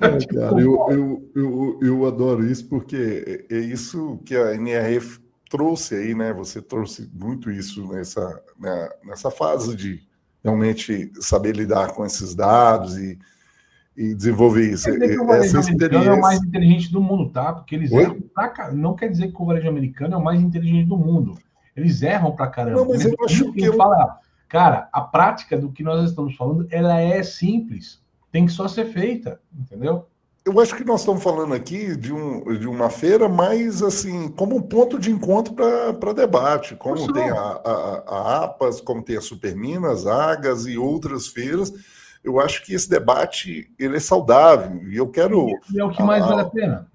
A: É, cara, eu, eu, eu, eu adoro isso porque é, é isso que a NRF trouxe aí, né? Você trouxe muito isso nessa, né, nessa fase de realmente saber lidar com esses dados e, e desenvolver isso.
B: Quer dizer que o varejo americano é o mais inteligente do mundo, tá? Porque eles Oi? erram pra Não quer dizer que o varejo americano é o mais inteligente do mundo. Eles erram pra caramba. Não,
A: mas eu acho que. Eu...
B: Fala, cara, a prática do que nós estamos falando, ela é simples tem que só ser feita, entendeu?
A: Eu acho que nós estamos falando aqui de, um, de uma feira mais assim, como um ponto de encontro para debate, como tem a, a, a, APAS, como tem a Superminas, Agas e outras feiras. Eu acho que esse debate ele é saudável e eu quero.
B: E é o que mais vale a pena.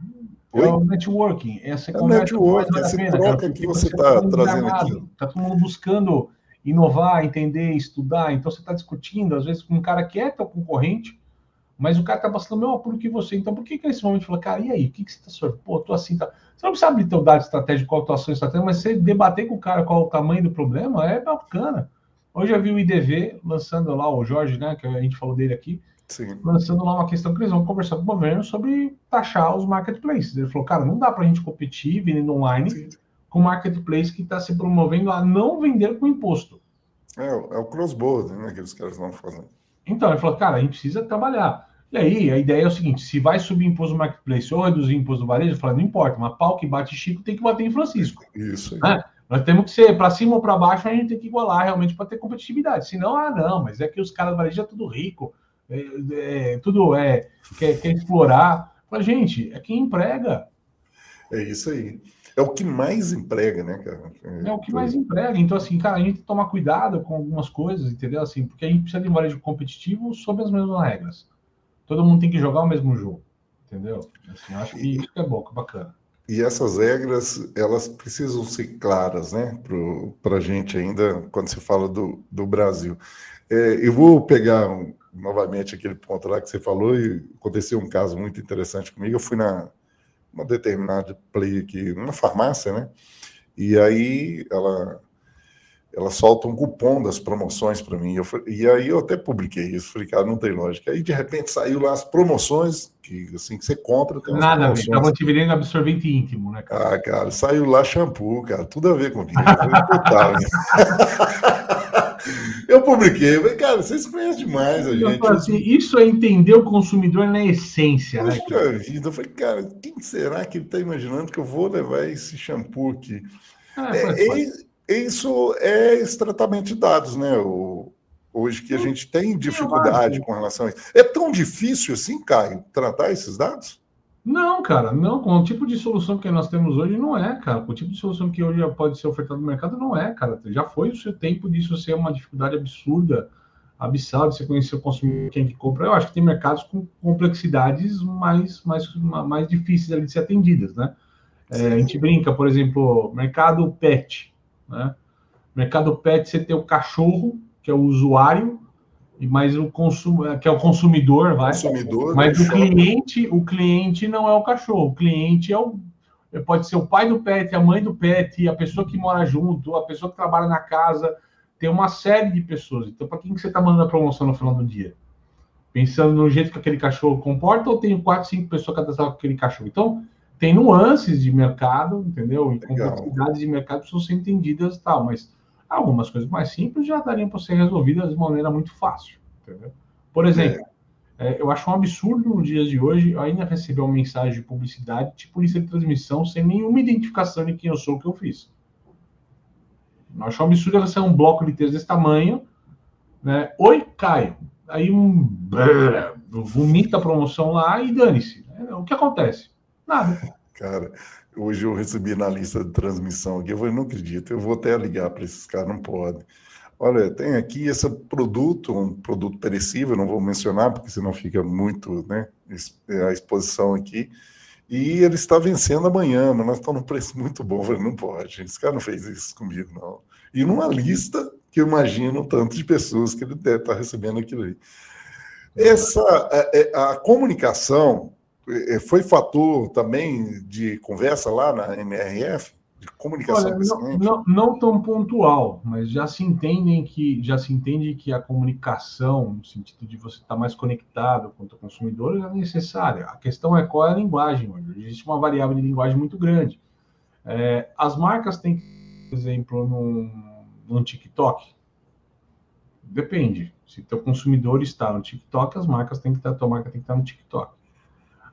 B: É Oi? É o networking, essa é
A: networking, vale essa pena, troca que você está tá trazendo aqui.
B: Está todo mundo buscando inovar, entender, estudar. Então você está discutindo, às vezes, com um cara que é teu concorrente, mas o cara tá passando o mesmo apuro que você. Então, por que que nesse momento fala, cara, e aí? O que, que você tá sofrendo? Pô, tô assim, tá. Você não precisa abrir teu dado estratégico, qual a tua ação estratégica, mas você debater com o cara qual o tamanho do problema é bacana. Hoje eu vi o IDV lançando lá, o Jorge, né, que a gente falou dele aqui, Sim. lançando lá uma questão que eles vão conversar com o governo sobre taxar os marketplaces. Ele falou, cara, não dá para a gente competir vendendo online Sim. com marketplace que está se promovendo a não vender com imposto.
A: É, é o cross-border, né, que os caras vão fazendo.
B: Então, ele falou, cara, a gente precisa trabalhar. E aí, a ideia é o seguinte: se vai subir imposto no marketplace ou reduzir imposto no varejo, fala, não importa, mas pau que bate Chico tem que bater em Francisco.
A: Isso.
B: Né? Nós temos que ser para cima ou para baixo, a gente tem que igualar realmente para ter competitividade. Senão, ah, não, mas é que os caras do varejo é tudo rico, é, é, tudo é, quer, quer explorar. Fala, gente, é quem emprega.
A: É isso aí. É o que mais emprega, né, cara?
B: É, é o que mais emprega. Então, assim, cara, a gente tem que tomar cuidado com algumas coisas, entendeu? Assim, porque a gente precisa de um varejo competitivo sob as mesmas regras. Todo mundo tem que jogar o mesmo jogo, entendeu? Assim, acho que isso é bom, que é bacana.
A: E essas regras, elas precisam ser claras, né, para a gente ainda, quando se fala do, do Brasil. É, eu vou pegar um, novamente aquele ponto lá que você falou, e aconteceu um caso muito interessante comigo. Eu fui na uma determinada play aqui, numa farmácia, né? E aí ela ela solta um cupom das promoções para mim. Eu, e aí eu até publiquei isso, falei, cara, não tem lógica. Aí de repente saiu lá as promoções, que assim que você compra.
B: Tem Nada ver, tava te vendendo absorvente íntimo, né,
A: cara? Ah, cara, saiu lá shampoo, cara, tudo a ver comigo. Total, né? Eu publiquei, falei, cara, vocês conhecem demais a gente.
B: Assim, isso é entender o consumidor na essência,
A: né? Puxa vida, eu falei, cara, quem será que ele está imaginando que eu vou levar esse shampoo aqui? Ah, é, isso é esse tratamento de dados, né? O, hoje que a gente tem dificuldade com relação a isso. É tão difícil assim, Caio, tratar esses dados?
B: Não, cara, não. Com o tipo de solução que nós temos hoje, não é, cara. Com o tipo de solução que hoje pode ser ofertado no mercado, não é, cara. Já foi o seu tempo disso ser uma dificuldade absurda, abissal, de você conhecer o consumidor, quem que compra. Eu acho que tem mercados com complexidades mais, mais, mais difíceis de ser atendidas, né? É, a gente brinca, por exemplo, mercado pet, né? Mercado pet, você tem o cachorro, que é o usuário, mas o consumo, que é o consumidor, vai.
A: Consumidor,
B: mas o cliente, o cliente não é o cachorro, o cliente é o pode ser o pai do pet, a mãe do pet, a pessoa que mora junto, a pessoa que trabalha na casa, tem uma série de pessoas. Então, para quem que você está mandando a promoção no final do dia? Pensando no jeito que aquele cachorro comporta ou tem quatro, cinco pessoas cadastradas com aquele cachorro? Então, tem nuances de mercado, entendeu? E complexidades de mercado precisam ser entendidas e tal, mas algumas coisas mais simples já dariam para ser resolvidas de maneira muito fácil, entendeu? Por exemplo, é. É, eu acho um absurdo nos dias de hoje ainda receber uma mensagem de publicidade tipo lista de transmissão sem nenhuma identificação de quem eu sou o que eu fiz. Eu acho um absurdo você um bloco de texto desse tamanho, né? Oi, Caio. Aí um vomita a promoção lá e dane-se. O que acontece? Nada.
A: Cara, hoje eu recebi na lista de transmissão aqui, eu falei, não acredito, eu vou até ligar para esses caras, não pode. Olha, tem aqui esse produto, um produto perecível, não vou mencionar, porque senão fica muito, né, a exposição aqui, e ele está vencendo amanhã, mas nós estamos num preço muito bom. Eu falei, não pode, esse cara não fez isso comigo, não. E numa lista que eu imagino o tanto de pessoas que ele deve estar recebendo aquilo aí. Essa, a, é, é, a comunicação é, foi fator também de conversa lá na MRF? De comunicação
B: Olha, não, não, não, tão pontual, mas já se entendem que já se entende que a comunicação, no sentido de você estar mais conectado com o consumidor, é necessária. A questão é qual é a linguagem. Existe uma variável de linguagem muito grande. É, as marcas têm, por exemplo, num, num TikTok, depende. Se teu consumidor está no TikTok, as marcas têm que estar, a tua marca tem que estar no TikTok.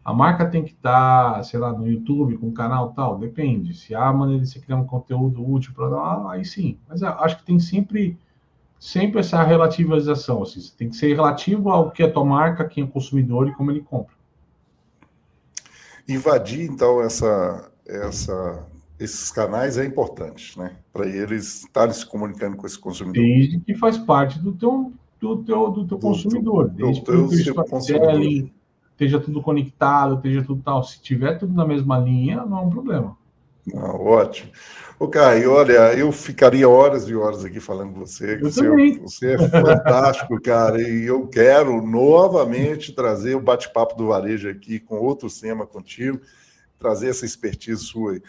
B: A marca tem que estar, tá, sei lá, no YouTube, com um canal tal, depende. Se há maneira de você criar um conteúdo útil para lá, aí sim. Mas acho que tem sempre, sempre essa relativização. Assim, tem que ser relativo ao que é a tua marca, quem é o consumidor e como ele compra.
A: Invadir, então, essa, essa, esses canais é importante, né? Para eles estarem se comunicando com esse consumidor.
B: Desde que faz parte do teu, do teu, do teu do consumidor. Desde do, que o storytelling esteja tudo conectado, esteja tudo tal. Se tiver tudo na mesma linha, não é um problema.
A: Ah, ótimo. O Caio, olha, eu ficaria horas e horas aqui falando com você. Você, também. você é fantástico, cara, e eu quero novamente trazer o bate-papo do varejo aqui com outro tema contigo, trazer essa expertise sua.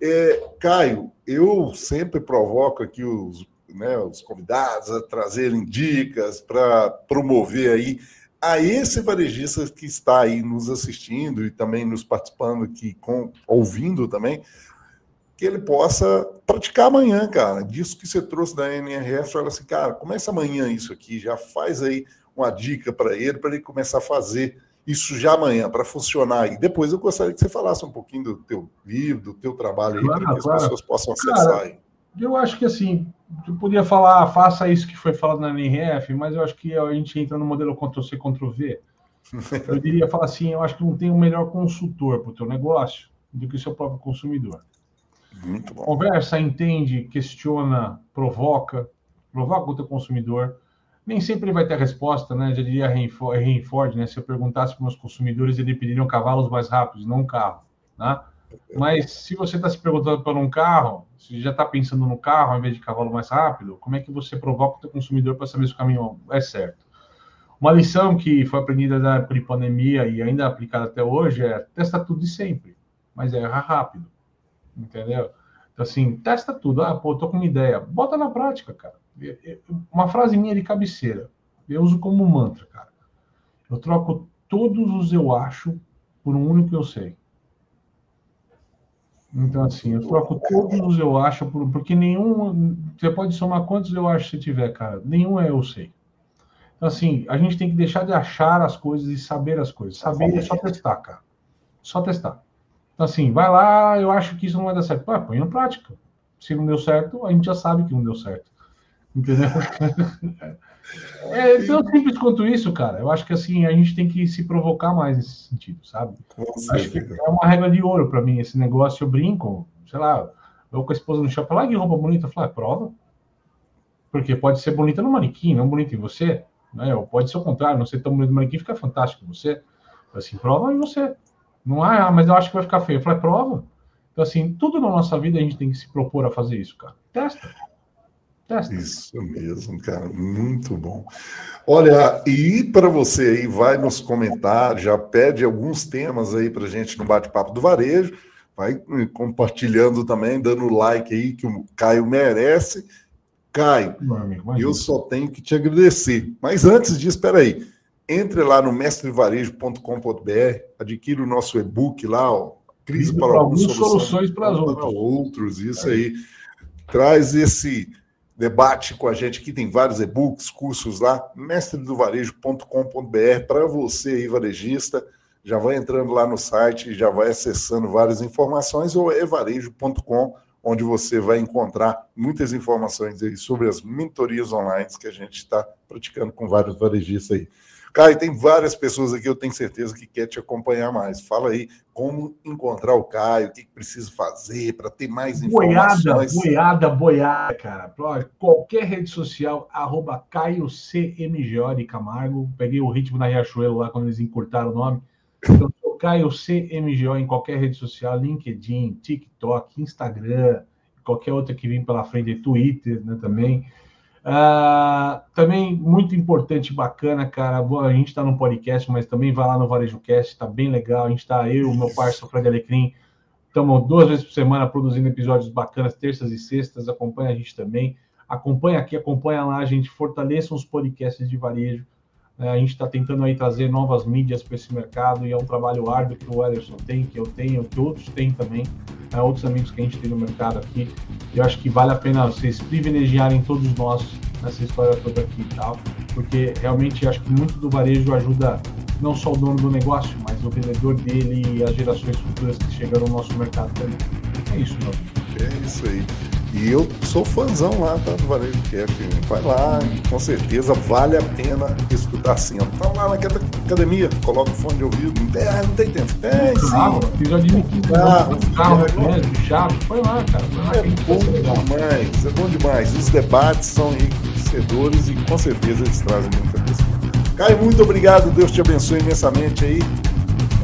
A: É, Caio, eu sempre provoco aqui os, né, os convidados a trazerem dicas para promover aí a esse varejista que está aí nos assistindo e também nos participando aqui, com, ouvindo também, que ele possa praticar amanhã, cara. Disso que você trouxe da NRF, olha assim, cara, começa amanhã isso aqui, já faz aí uma dica para ele, para ele começar a fazer isso já amanhã, para funcionar. E depois eu gostaria que você falasse um pouquinho do teu livro, do teu trabalho aí, claro, para que claro. as pessoas possam acessar cara, aí.
B: Eu acho que assim, eu podia falar, faça isso que foi falado na NRF, mas eu acho que a gente entra no modelo Ctrl-C, Ctrl-V. Eu diria falar assim, eu acho que não tem um melhor consultor para o teu negócio do que o seu próprio consumidor.
A: Muito bom.
B: Conversa, entende, questiona, provoca, provoca o teu consumidor. Nem sempre vai ter a resposta, né? Já diria Henry Ford, né? Se eu perguntasse para os meus consumidores, eles pediriam cavalos mais rápidos, não um carro, né? Mas se você está se perguntando por um carro, se já está pensando no carro ao invés de cavalo mais rápido, como é que você provoca o seu consumidor para saber se o caminho é certo? Uma lição que foi aprendida na pandemia e ainda aplicada até hoje é testa tudo e sempre, mas erra rápido, entendeu? Então, assim, testa tudo. Ah, pô, tô com uma ideia. Bota na prática, cara. Uma frase minha de cabeceira. Eu uso como mantra, cara. Eu troco todos os eu acho por um único eu sei. Então, assim, eu troco todos os eu acho, porque nenhum. Você pode somar quantos eu acho você tiver, cara. Nenhum é eu sei. Então, assim, a gente tem que deixar de achar as coisas e saber as coisas. Saber é só testar, cara. Só testar. Então, assim, vai lá, eu acho que isso não vai dar certo. Pô, põe em prática. Se não deu certo, a gente já sabe que não deu certo. Entendeu? É tão simples quanto isso, cara. Eu acho que assim a gente tem que se provocar mais nesse sentido, sabe? Acho que é uma regra de ouro para mim esse negócio. Eu brinco, sei lá, eu com a esposa no shopping, lá que roupa bonita, eu falo, é prova. Porque pode ser bonita no manequim, não bonita em você, né? Ou pode ser o contrário, não ser tão bonito no manequim, fica fantástico em você. Assim, prova em você. Não há, ah, mas eu acho que vai ficar feio. Eu falei, é prova. Então, assim, tudo na nossa vida a gente tem que se propor a fazer isso, cara. Testa.
A: Isso mesmo, cara, muito bom. Olha, e para você aí, vai nos comentários, já pede alguns temas aí para gente no bate-papo do varejo, vai compartilhando também, dando like aí que o Caio merece. Caio, eu só tenho que te agradecer. Mas antes disso, espera aí. Entre lá no mestrevarejo.com.br, adquira o nosso e-book lá, ó,
B: crise para, para algumas soluções, soluções para, para outros.
A: outros. Isso aí. Traz esse debate com a gente aqui, tem vários e-books, cursos lá, mestredovarejo.com.br para você aí, varejista, já vai entrando lá no site, já vai acessando várias informações, ou evarejo.com, onde você vai encontrar muitas informações aí sobre as mentorias online que a gente está praticando com vários varejistas aí. Caio, tem várias pessoas aqui, eu tenho certeza que quer te acompanhar mais. Fala aí como encontrar o Caio, o que precisa fazer para ter mais informações.
B: Boiada, boiada, boiada, cara. Qualquer rede social, arroba Caio de Camargo. Peguei o ritmo da Riachuelo lá quando eles encurtaram o nome. Então, Caio CMGO em qualquer rede social, LinkedIn, TikTok, Instagram, qualquer outra que vem pela frente, Twitter né, também. Uh, também muito importante, bacana, cara. A gente está no podcast, mas também vai lá no Varejo Cast, tá bem legal. A gente está, eu, meu parceiro Fred Alecrim, estamos duas vezes por semana produzindo episódios bacanas, terças e sextas. Acompanha a gente também. Acompanha aqui, acompanha lá, a gente fortaleça os podcasts de varejo. Uh, a gente está tentando aí trazer novas mídias para esse mercado e é um trabalho árduo que o Ederson tem, que eu tenho, que outros têm também né, outros amigos que a gente tem no mercado aqui. Eu acho que vale a pena vocês privilegiarem todos nós nessa história toda aqui e tal, porque realmente acho que muito do varejo ajuda não só o dono do negócio, mas o vendedor dele e as gerações futuras que chegam no nosso mercado também. É isso, meu.
A: É isso aí. E eu sou fãzão lá tá, do Varejo Cast. Vai lá, com certeza vale a pena escutar assim. Tá lá na academia, coloca o fone de ouvido. É, não tem tempo. É, sim.
B: Carro, episódio de carro, carro, é, chato. Foi lá, cara. Foi lá,
A: é bom demais, é bom demais. Os debates são enriquecedores e com certeza eles trazem muita coisa. Caio, muito obrigado. Deus te abençoe imensamente aí.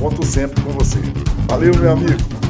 A: Conto sempre com você. Valeu, meu amigo.